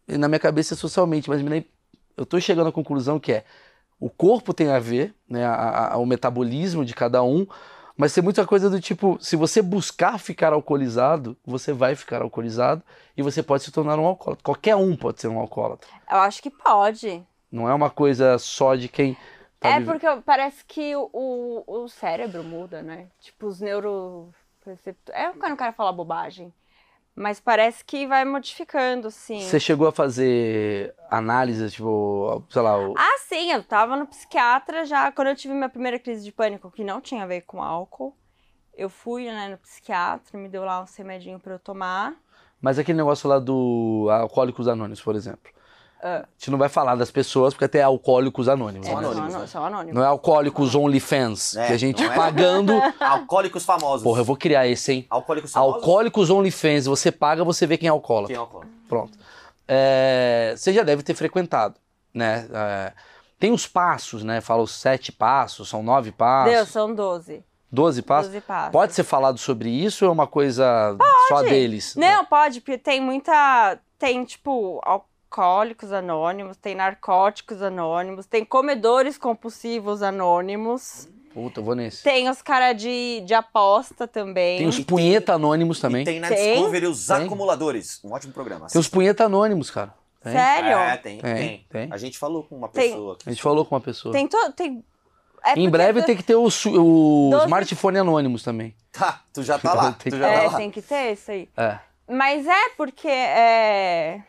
E na minha cabeça é socialmente, mas eu tô chegando à conclusão que é o corpo tem a ver, né, a- a- o metabolismo de cada um, mas tem muita coisa do tipo, se você buscar ficar alcoolizado, você vai ficar alcoolizado e você pode se tornar um alcoólatra. Qualquer um pode ser um alcoólatra. Eu acho que pode. Não é uma coisa só de quem tá É porque parece que o, o, cérebro muda, né? Tipo, os neuroreceptores. É quando o cara fala bobagem. Mas parece que vai modificando, sim. Você chegou a fazer análise, tipo, sei lá, o- Ah, sim, eu tava no psiquiatra já. Quando eu tive minha primeira crise de pânico, que não tinha a ver com álcool, eu fui, né, no psiquiatra, me deu lá um remedinho pra eu tomar. mas aquele negócio lá do Alcoólicos Anônimos, por exemplo. Ah. A gente não vai falar das pessoas porque até é Alcoólicos Anônimos. É, né? anônimos, são, né? são anônimos. Não é Alcoólicos OnlyFans, É, que a gente não é? pagando. Alcoólicos famosos. Porra, eu vou criar esse, hein? Alcoólicos famosos? Alcoólicos OnlyFans, você paga, você vê quem é alcoólatra. Quem é alcoólico? Pronto. É, você já deve ter frequentado, né? É, tem os passos, né? Fala os sete passos, são nove passos, Deus, são 12. doze passos. 12 passos. Pode ser falado sobre isso ou é uma coisa só deles? Não, pode, porque tem muita. Tem, tipo, alcoólicos anônimos, tem narcóticos anônimos, tem comedores compulsivos anônimos, Puta, eu vou nesse. tem os caras de, de aposta também. Tem os tem- punheta anônimos também. E tem na Tem? Discovery os Tem. acumuladores. Um ótimo programa. Tem os punheta anônimos, cara. Tem. Sério? É, tem, Tem, tem, tem. A gente falou com uma Tem. pessoa. A gente falou com uma pessoa. Tem to, tem é Em breve do- tem que ter o, su- o Doze- smartphone anônimos também. Tá, tu já tá lá. Tem tu que- já É, tá lá. tem que ter isso aí. É, Mas é porque é.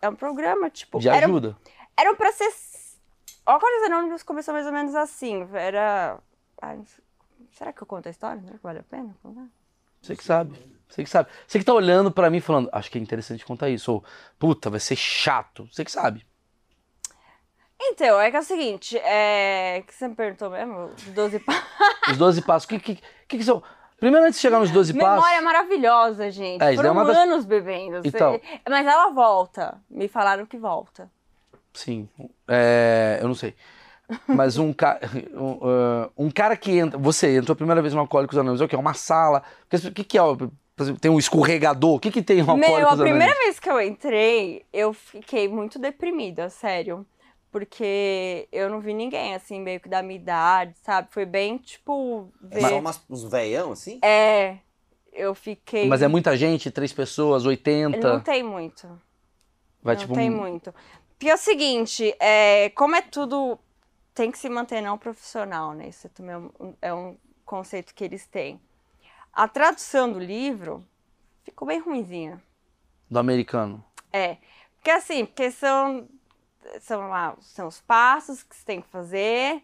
É um programa, tipo. de era, ajuda. era pra ser. O Alcoólicos Anônimos começou mais ou menos assim. Era. Ai, será que eu conto a história? Será que vale a pena contar? Você que sabe. Você que sabe. Você que tá olhando pra mim falando, acho que é interessante contar isso. Ou, puta, vai ser chato. Você que sabe. Então, é que é o seguinte, é. que você me perguntou mesmo? Os 12 passos. Os 12 passos. O que, que, que, que são? Primeiro, antes de chegar nos 12 passos. Memória maravilhosa, gente. É, é Foram uma das- anos bebendo. Então. Mas ela volta. Me falaram que volta. Sim. É, eu não sei. Mas um, ca... um, ah, um cara que entra. Você entrou a primeira vez no Alcoólicos Anônimos, é o quê? Uma sala. O que, que é? Tem um escorregador. O que, que tem no Alcoólicos Meu, a primeira vez que eu entrei, eu fiquei muito deprimida, sério. Porque eu não vi ninguém, assim, meio que da minha idade, sabe? Foi bem, tipo, ver... Só umas, uns veião assim? É, eu fiquei... Mas é muita gente, três pessoas, 80. Não tem muito. Vai não tipo. tem um- muito. Porque é o seguinte, é, como é tudo... Tem que se manter não profissional, né? Isso também é um, é um conceito que eles têm. A tradução do livro ficou bem ruinzinha. Do americano. É, porque assim, porque são, são lá, são os passos que você tem que fazer,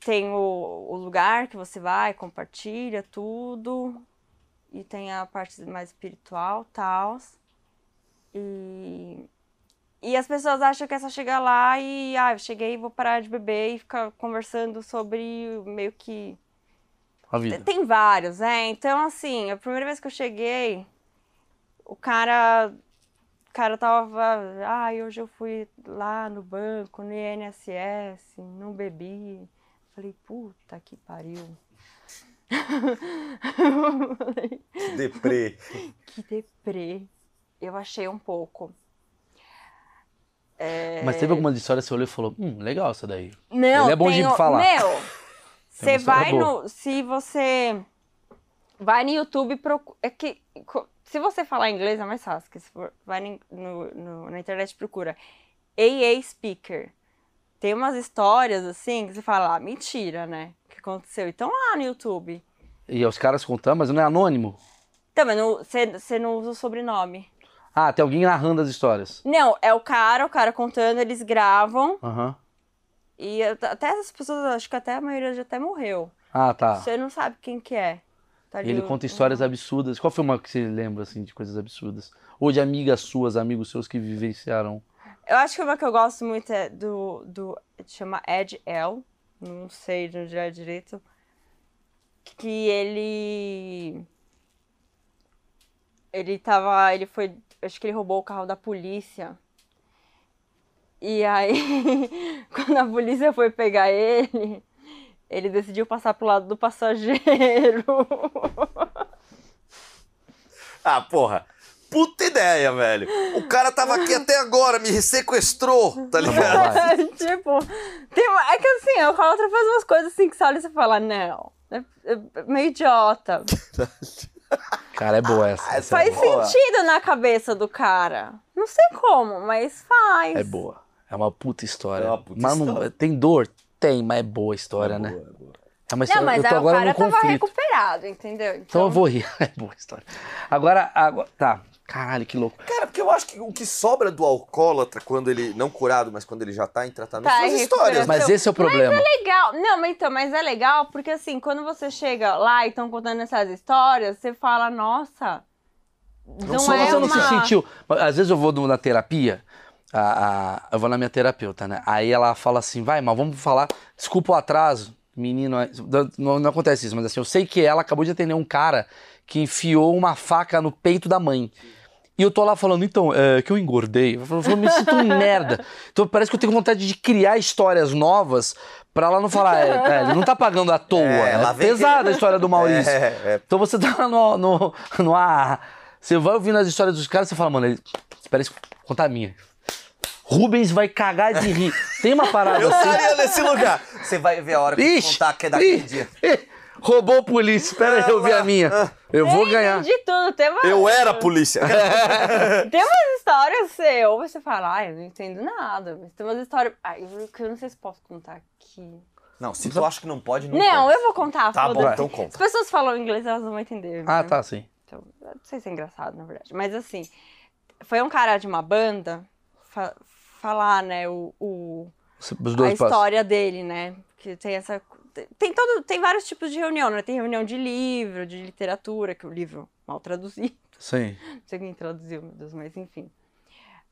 tem o, o lugar que você vai, compartilha tudo, e tem a parte mais espiritual, tal. E, e as pessoas acham que é só chegar lá e, ah, eu cheguei, vou parar de beber e ficar conversando sobre meio que A vida. tem vários, é. Então, assim, a primeira vez que eu cheguei, o cara. O cara tava. Ai, hoje eu fui lá no banco, no INSS, não bebi. Falei, puta que pariu. Falei, Deprê. que deprê. Eu achei um pouco. É, Mas teve algumas histórias que você olhou e falou: hum, legal essa daí. Não, Ele é bom de tem o- falar. Meu, você vai boa. no. Se você vai no YouTube procura. É que. Se você falar inglês é mais fácil, que se for, vai no, no- na internet procura AA Speaker. Tem umas histórias assim que você fala, ah, mentira, né? O que aconteceu? Então lá no YouTube. E os caras contando, mas não é anônimo. Então, mas não- você não usa o sobrenome. Ah, tem alguém narrando as histórias. Não, é o cara, o cara contando, eles gravam. Aham. E at- até essas pessoas, acho que até a maioria já até morreu. Ah, tá. Você não sabe quem que é. Tá Ele conta histórias absurdas. Qual foi uma que você lembra, assim, de coisas absurdas? Ou de amigas suas, amigos seus que vivenciaram? Eu acho que uma que eu gosto muito é do. do chama Ed L. Não sei de onde é direito. Que ele. Ele tava. Ele foi. Acho que ele roubou o carro da polícia. E aí, quando a polícia foi pegar ele, ele decidiu passar pro lado do passageiro. Ah, porra. Puta ideia, velho. O cara tava aqui até agora, me sequestrou, tá ligado? tipo, tem, uma- é que assim, o Calatra faz umas coisas assim que você olha e você fala, não, é, é meio idiota. Cara, é boa essa. essa é, Faz boa. sentido na cabeça do cara. Não sei como, mas faz. é boa. É uma puta história. É uma puta mas não- história. tem dor? Tem, mas é boa a história, né? Boa, boa. É uma Não, história. mas eu tô aí o agora cara no tava conflito. recuperado, entendeu? Então eu vou rir. É boa a história. Agora, agora. Tá. Caralho, que louco. Cara, porque eu acho que o que sobra do alcoólatra quando ele, não curado, mas quando ele já tá em tratamento, Tá são as histórias. recuperação. Mas esse é o problema. legal. Não, mas então, mas é legal porque assim, quando você chega lá e estão contando essas histórias, você fala, nossa, não, sou- é Você não uma... se sentiu. Às vezes eu vou na terapia, a- a- eu vou na minha terapeuta, né? Aí ela fala assim, vai, mas vamos falar. Desculpa o atraso, menino. Não, não acontece isso, mas assim, eu sei que ela acabou de atender um cara que enfiou uma faca no peito da mãe. E eu tô lá falando, então, é que eu engordei. Eu falo, me sinto um merda. Então parece que eu tenho vontade de criar histórias novas pra ela não falar, é, é, ele não tá pagando à toa. É, É, pesada a história do Maurício. É, é. Então você tá no, no, no ar, você vai ouvindo as histórias dos caras, você fala, mano, ele Espera aí, contar a minha. Rubens vai cagar de rir. Tem uma parada Eu assim. estaria nesse lugar. Você vai ver a hora que eu Ixi, contar que é daquele ih, dia. ih, roubou a polícia. Espera aí, eu ver a minha. Eu vou Tem ganhar. De tudo. Tem uma, Eu era a polícia. Tem umas histórias que você e você fala, ai, eu não entendo nada. Mas tem umas histórias. Ai, eu, que eu não sei se posso contar aqui. Não, se tu acha que não pode, não, Não, pode. eu vou contar. Tá bom, foda-se. então As conta. pessoas falam inglês, elas não vão entender. Ah, né? tá, sim. Então, eu não sei se é engraçado, na verdade. Mas assim, foi um cara de uma banda fa- falar, né, o, o- a dois passos. história dele, né? Que tem essa. Tem, todo, tem vários tipos de reunião, né? Tem reunião de livro, de literatura, que o livro mal traduzido. Sim. Não sei quem traduziu, meu Deus, mas enfim.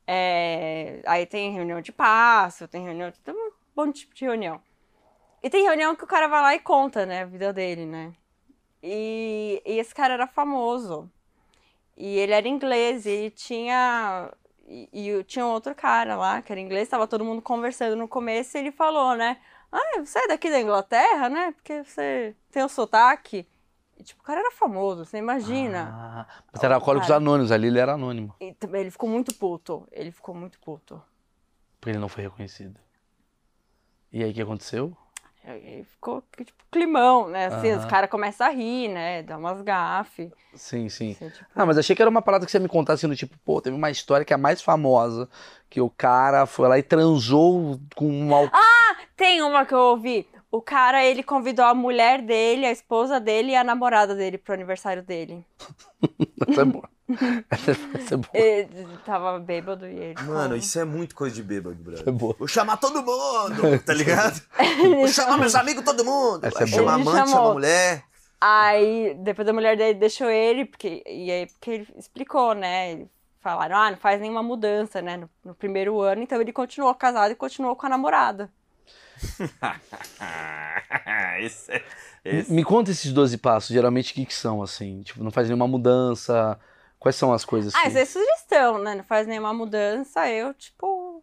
É, aí tem reunião de passo, tem reunião de. Tem um bom tipo de reunião. E tem reunião que o cara vai lá e conta, né, a vida dele, né? E, e esse cara era famoso. E ele era inglês, e ele tinha. E, e tinha um outro cara lá, que era inglês, tava todo mundo conversando no começo, e ele falou, né? Ah, você é daqui da Inglaterra, né? Porque você tem o sotaque. E, tipo, o cara era famoso, você imagina. Ah, mas era Alcoólicos. Anônimos, ali ele era anônimo. E também ele ficou muito puto. Ele ficou muito puto. Porque ele não foi reconhecido. E aí o que aconteceu? Aí ficou tipo climão, né? Assim, os Aham. caras começam a rir, né? Dá umas gafes. Sim, sim. Assim, tipo, Ah, mas achei que era uma parada que você me contar assim, do tipo, pô, teve uma história que é a mais famosa, que o cara foi lá e transou com um al... Tem uma que eu ouvi. O cara, ele convidou a mulher dele, a esposa dele e a namorada dele pro aniversário dele. Essa é boa. Essa é boa. Ele tava bêbado e ele. Mano, falou. isso é muito coisa de bêbado, É brother. boa. Vou chamar todo mundo, tá ligado? Vou chamar meus amigos, todo mundo. Essa é. Ele amante, chamou. chama mulher. Aí, depois a mulher dele deixou ele, porque, e aí, porque ele explicou, né? Falaram, ah, não faz nenhuma mudança, né? No, no primeiro ano, então ele continuou casado e continuou com a namorada. esse, é- esse. Me conta esses 12 passos, geralmente o que, que são, assim? Tipo, não faz nenhuma mudança. Quais são as coisas Ah, que... isso é sugestão, né? Não faz nenhuma mudança, eu, tipo.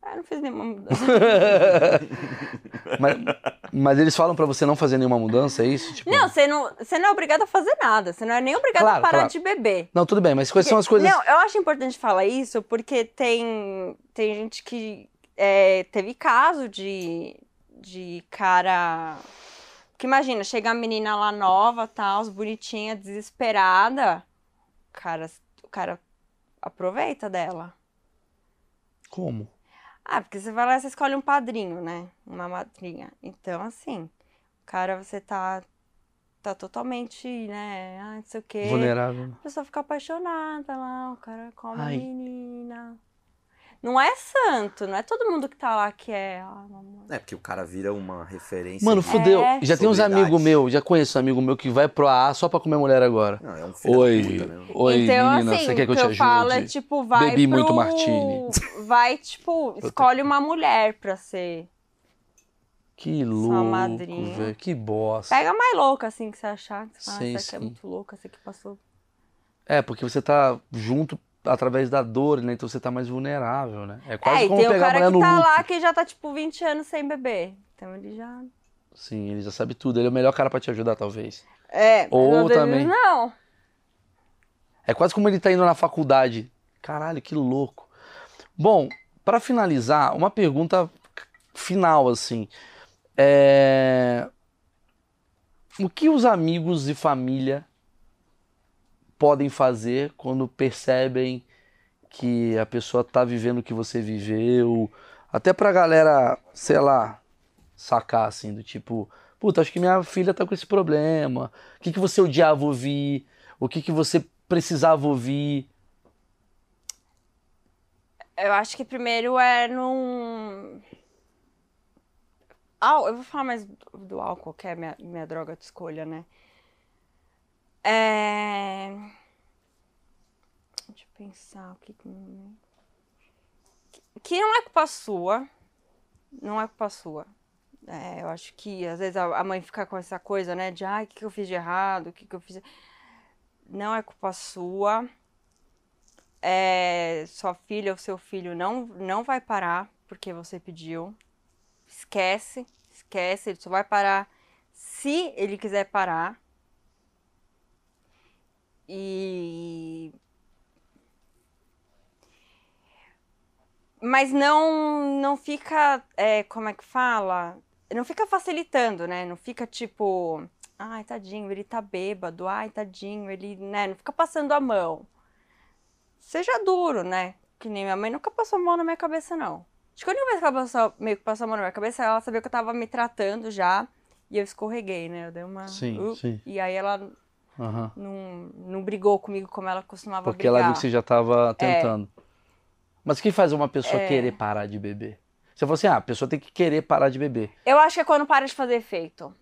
Ah, não fiz nenhuma mudança. mas, mas eles falam pra você não fazer nenhuma mudança, é isso? Tipo... não, você não, você não é obrigado a fazer nada. Você não é nem obrigado Claro, a parar claro. de beber. Não, tudo bem, mas quais são as coisas... Não, eu acho importante falar isso porque tem, tem gente que é, teve caso de, de cara. Que imagina, chega a menina lá nova, tal, bonitinha, desesperada. O cara, o cara aproveita dela. Como? Ah, porque você vai lá e você escolhe um padrinho, né? Uma madrinha. Então, assim, o cara, você tá, tá totalmente, né? Ah, não sei o quê. Vulnerável. A pessoa fica apaixonada lá, o cara come Ai. a menina. Não é santo, não é todo mundo que tá lá que é. Ah. É, porque o cara vira uma referência. Mano, de- fudeu. É. Já tem uns amigos meus, já conheço um amigo meu que vai pro AA só pra comer mulher agora. Não, é um filho Oi, da puta mesmo. oi, então, menina, assim, você quer que eu te que eu ajude? falo é tipo, vai Bebi pro... muito martini. Vai, tipo, escolhe uma mulher pra ser. Que Sua louco, madrinha. velho. Que bosta. Pega mais louca, assim, que você achar. Que você fala, Sim, essa aqui é sim. muito louca, essa aqui passou. É, porque você tá junto através da dor, né? Então você tá mais vulnerável, né? É quase é, como tem pegar a cara mulher que tá luto. lá que já tá, tipo, 20 anos sem beber. Então ele já. Sim, ele já sabe tudo. Ele é o melhor cara pra te ajudar, talvez. É, Ou também- Não. É quase como ele tá indo na faculdade. Caralho, que louco. Bom, pra finalizar, uma pergunta final, assim. É... O que os amigos e família podem fazer quando percebem que a pessoa tá vivendo o que você viveu? Até pra galera, sei lá, sacar assim, do tipo, puta, acho que minha filha tá com esse problema. O que, que você odiava ouvir? O que, que você precisava ouvir? Eu acho que primeiro é num. Ah, eu vou falar mais do, do álcool, que é minha, minha droga de escolha, né? É... Deixa eu pensar o que. que- não é culpa sua. Não é culpa sua. É, eu acho que às vezes a mãe fica com essa coisa, né? De ai, o que, que eu fiz de errado? O que, que eu fiz. Não é culpa sua é, sua filha ou seu filho não, não vai parar porque você pediu. Esquece, esquece, ele só vai parar se ele quiser parar. E mas não não fica é, como é que fala? Não fica facilitando né? Não fica tipo ai tadinho ele tá bêbado ai tadinho ele né? Não fica passando a mão. Seja duro né? Que nem minha mãe nunca passou a mão na minha cabeça não. Acho que a única vez que ela passou, meio que passou a mão na minha cabeça ela sabia que eu tava me tratando já e eu escorreguei né? Eu dei uma sim, uh, sim. e aí ela Aham. não, não brigou comigo como ela costumava Porque brigar. ela viu que você já estava tentando. Mas o que faz uma pessoa É. querer parar de beber? Você falou assim, ah, a pessoa tem que querer parar de beber. Eu acho que é quando para de fazer efeito.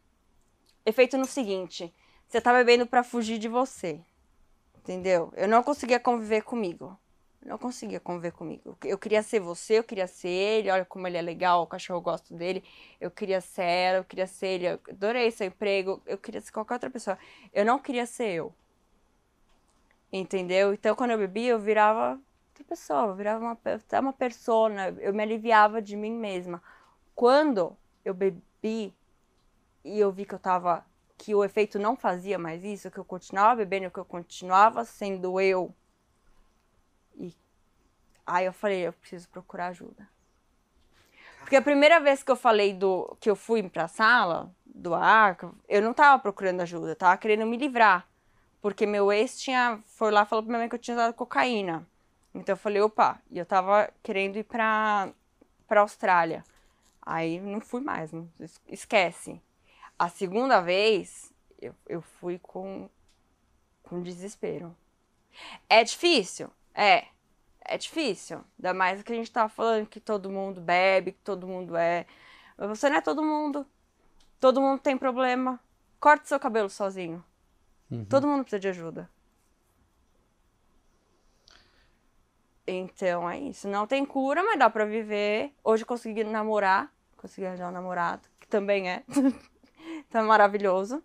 Efeito no seguinte: você tá bebendo pra fugir de você. Entendeu? Eu não conseguia conviver comigo. Não conseguia conviver comigo. Eu queria ser você, eu queria ser ele. Olha como ele é legal, o cachorro eu gosto dele. Eu queria ser ela, eu queria ser ele. Eu adorei seu emprego. Eu queria ser qualquer outra pessoa. Eu não queria ser eu. Entendeu? Então, quando eu bebia, eu virava outra pessoa. Eu virava uma, uma persona. Eu me aliviava de mim mesma. Quando eu bebi e eu vi que eu tava. que o efeito não fazia mais isso, que eu continuava bebendo, que eu continuava sendo eu. E aí eu falei, eu preciso procurar ajuda. Porque a primeira vez que eu falei do. que eu fui pra sala do arco, eu não tava procurando ajuda, eu tava querendo me livrar. Porque meu ex tinha. foi lá e falou pra minha mãe que eu tinha dado cocaína. Então eu falei, opa, e eu tava querendo ir pra, pra Austrália. Aí não fui mais, não, es- esquece. A segunda vez, eu, eu fui com, com desespero. É difícil? É. É difícil. Ainda mais que a gente tava falando que todo mundo bebe, que todo mundo é. Você não é todo mundo. Todo mundo tem problema. Corte seu cabelo sozinho. Todo mundo precisa de ajuda. Então é isso. Não tem cura, mas dá pra viver. Hoje eu consegui namorar. Consegui arranjar um namorado, que também é. tá maravilhoso.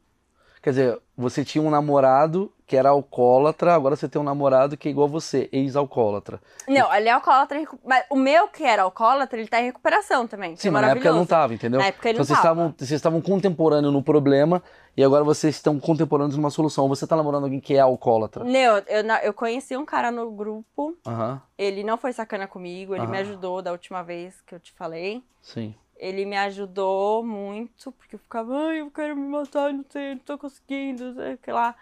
Quer dizer, você tinha um namorado que era alcoólatra, agora você tem um namorado que é igual você, ex-alcoólatra. Não, ele é alcoólatra, mas o meu que era alcoólatra, ele tá em recuperação também. que Sim, é mas na época ele não tava, entendeu? Na época ele então não vocês tava. estavam, vocês estavam contemporâneos no problema e agora vocês estão contemporâneos numa solução. Você tá namorando alguém que é alcoólatra. Não, eu, na- eu conheci um cara no grupo, Aham, ele não foi sacana comigo, ele me Ah. ajudou da última vez que eu te falei. sim. Ele me ajudou muito, porque eu ficava, ai, eu quero me matar, não sei, não tô conseguindo, não sei lá.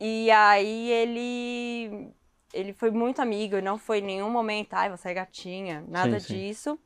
E aí ele ele foi muito amigo, não foi em nenhum momento, ai, você é gatinha, nada Sim, sim. disso.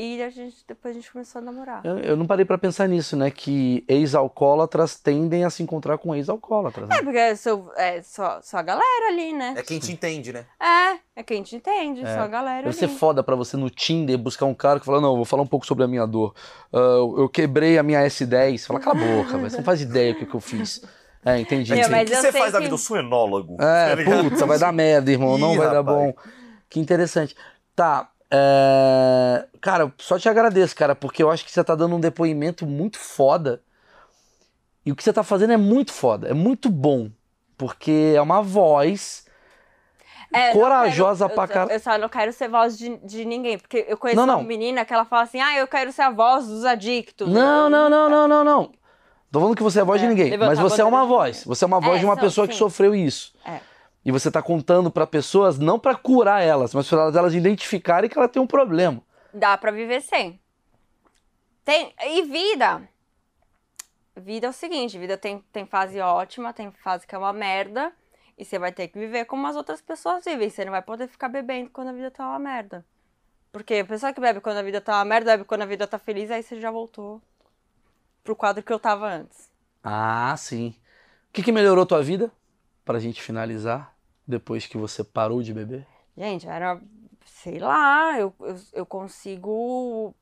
E a gente, depois a gente começou a namorar. Eu, eu não parei pra pensar nisso, né? Que ex-alcoólatras tendem a se encontrar com ex-alcoólatras. Né? É, porque é, só, é só, só a galera ali, né? É quem te entende, né? É, é quem te entende, É. só a galera Deve ser ali. foda pra você no Tinder buscar um cara que fala, não, vou falar um pouco sobre a minha dor. Ah, eu quebrei a minha S10. Fala, cala a boca, velho. Você não faz ideia do que, que eu fiz. É, entendi. Meu, mas o que você faz da que- vida? Eu sou enólogo. É, tá puta, vai dar merda, irmão. Não Ih, vai dar rapaz. bom. Que interessante. Tá. É, Cara, só te agradeço, cara, porque eu acho que você tá dando um depoimento muito foda. E o que você tá fazendo é muito foda, é muito bom. Porque é uma voz. É, corajosa quero- pra caralho. Eu só não quero ser voz de, de ninguém, porque eu conheço Não, uma não. menina que ela fala assim, ah, eu quero ser a voz dos adictos. Não, não, não, não, não, não. Tô falando que você é a voz de É, ninguém, levantar mas você é uma de voz. Você é uma voz É, de uma pessoa que sim. sofreu isso. É. E você tá contando pra pessoas não pra curar elas, mas para elas identificarem que ela tem um problema. Dá pra viver sem. Tem, e vida? Vida é o seguinte, vida tem, tem fase ótima, tem fase que é uma merda, e você vai ter que viver como as outras pessoas vivem. Você não vai poder ficar bebendo quando a vida tá uma merda. Porque a pessoa que bebe quando a vida tá uma merda, bebe quando a vida tá feliz, aí você já voltou pro quadro que eu tava antes. Ah, sim. O que, que melhorou tua vida? Pra gente finalizar, depois que você parou de beber? Gente, era, sei lá, eu, eu, eu consigo.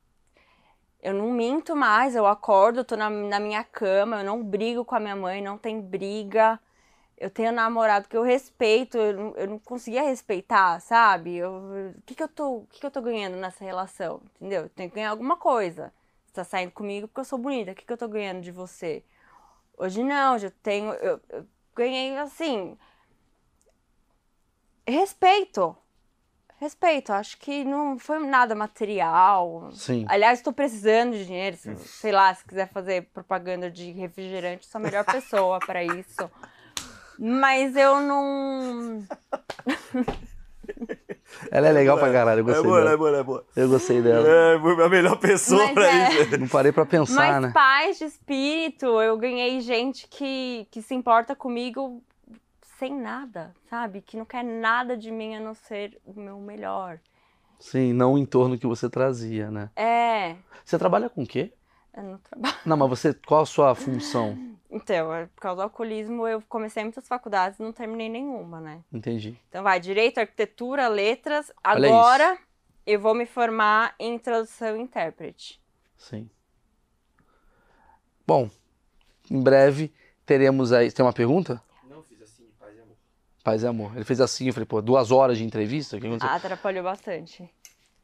Eu não minto mais, eu acordo, eu tô na, na minha cama, eu não brigo com a minha mãe, não tem briga. Eu tenho um namorado que eu respeito, eu não, eu não conseguia respeitar, sabe? O que que eu tô, que que eu tô ganhando nessa relação, entendeu? Eu tenho que ganhar alguma coisa. Você tá saindo comigo porque eu sou bonita, o que que eu tô ganhando de você? Hoje não, hoje eu tenho, eu, eu ganhei assim, respeito. Respeito, acho que não foi nada material. Sim. Aliás, estou precisando de dinheiro. se- Sei lá, se quiser fazer propaganda de refrigerante, sou a melhor pessoa para isso. Mas eu não. Ela é legal pra caralho, eu É gostei boa, dela. é boa, é boa. Eu gostei dela. É a melhor pessoa Mas pra é. isso. Não parei pra pensar, Mas né? paz de espírito, eu ganhei gente que, que se importa comigo sem nada, sabe? Que não quer nada de mim a não ser o meu melhor. Sim, não o entorno que você trazia, né? É, Você trabalha com o quê? eu não trabalho. Não, mas você, qual a sua função? Então, é, por causa do alcoolismo, eu comecei muitas faculdades e não terminei nenhuma, né? Entendi. Então vai, direito, arquitetura, letras. Olha Agora eu vou me formar em tradução e intérprete. Sim. Bom, em breve teremos aí. Tem uma pergunta? Não fiz assim paz e amor. Paz e amor. Ele fez assim, eu falei, pô, duas horas de entrevista? O que aconteceu? Atrapalhou bastante.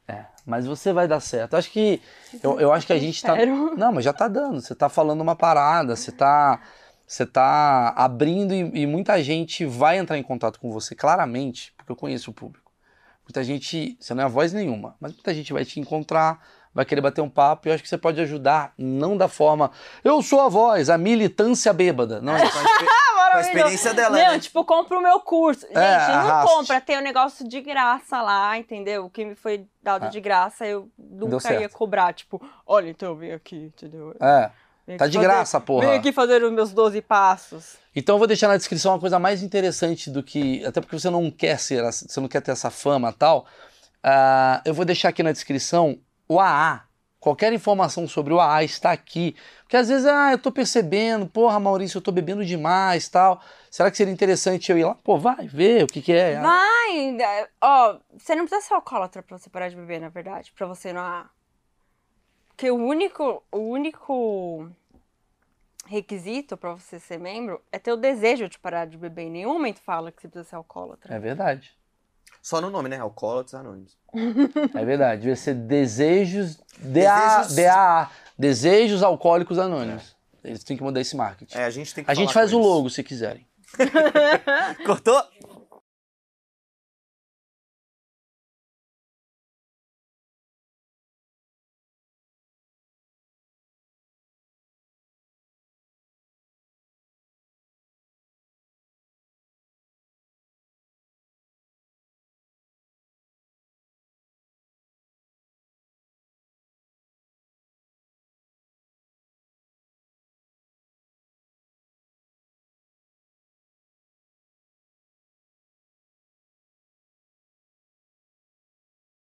É, mas você vai dar certo. Acho que. Eu, eu acho que a gente tá. Não, mas já tá dando. Você tá falando uma parada, você tá. Você tá abrindo e, e muita gente vai entrar em contato com você, claramente, porque eu conheço o público. Muita gente. Você não é voz nenhuma, mas muita gente vai te encontrar, vai querer bater um papo e eu acho que você pode ajudar, não da forma. Eu sou a voz, a militância bêbada. Não, é isso. Com a, experiência dela, Não, né? tipo, compra o meu curso. Gente, É, não arraste. compra, tem um negócio de graça lá, entendeu? O que me foi dado Ah. de graça, eu nunca ia cobrar. Tipo, olha, então vem aqui, entendeu? É, tá de fazer- graça, porra. Vem aqui fazer os meus 12 passos. Então eu vou deixar na descrição uma coisa mais interessante do que. Até porque você não quer ser, você não quer ter essa fama e tal. Ah, eu vou deixar aqui na descrição o AA. Qualquer informação sobre o AA está aqui. Porque às vezes, ah, eu tô percebendo, porra, Maurício, eu tô bebendo demais tal. Será que seria interessante eu ir lá? Pô, vai ver o que, que é. Vai! Ó, você não precisa ser alcoólatra pra você parar de beber, na verdade. Pra você não. Porque o único, o único requisito pra você ser membro é ter o desejo de parar de beber. Em nenhum momento fala que você precisa ser alcoólatra. É verdade. Só no nome, né? Alcoólatras Anônimos. É verdade. Devia ser Desejos DA, Desejos- DAA. Desejos Alcoólicos Anônimos. Eles têm que mudar esse marketing. É, a gente tem que A gente faz o logo se quiserem. Cortou?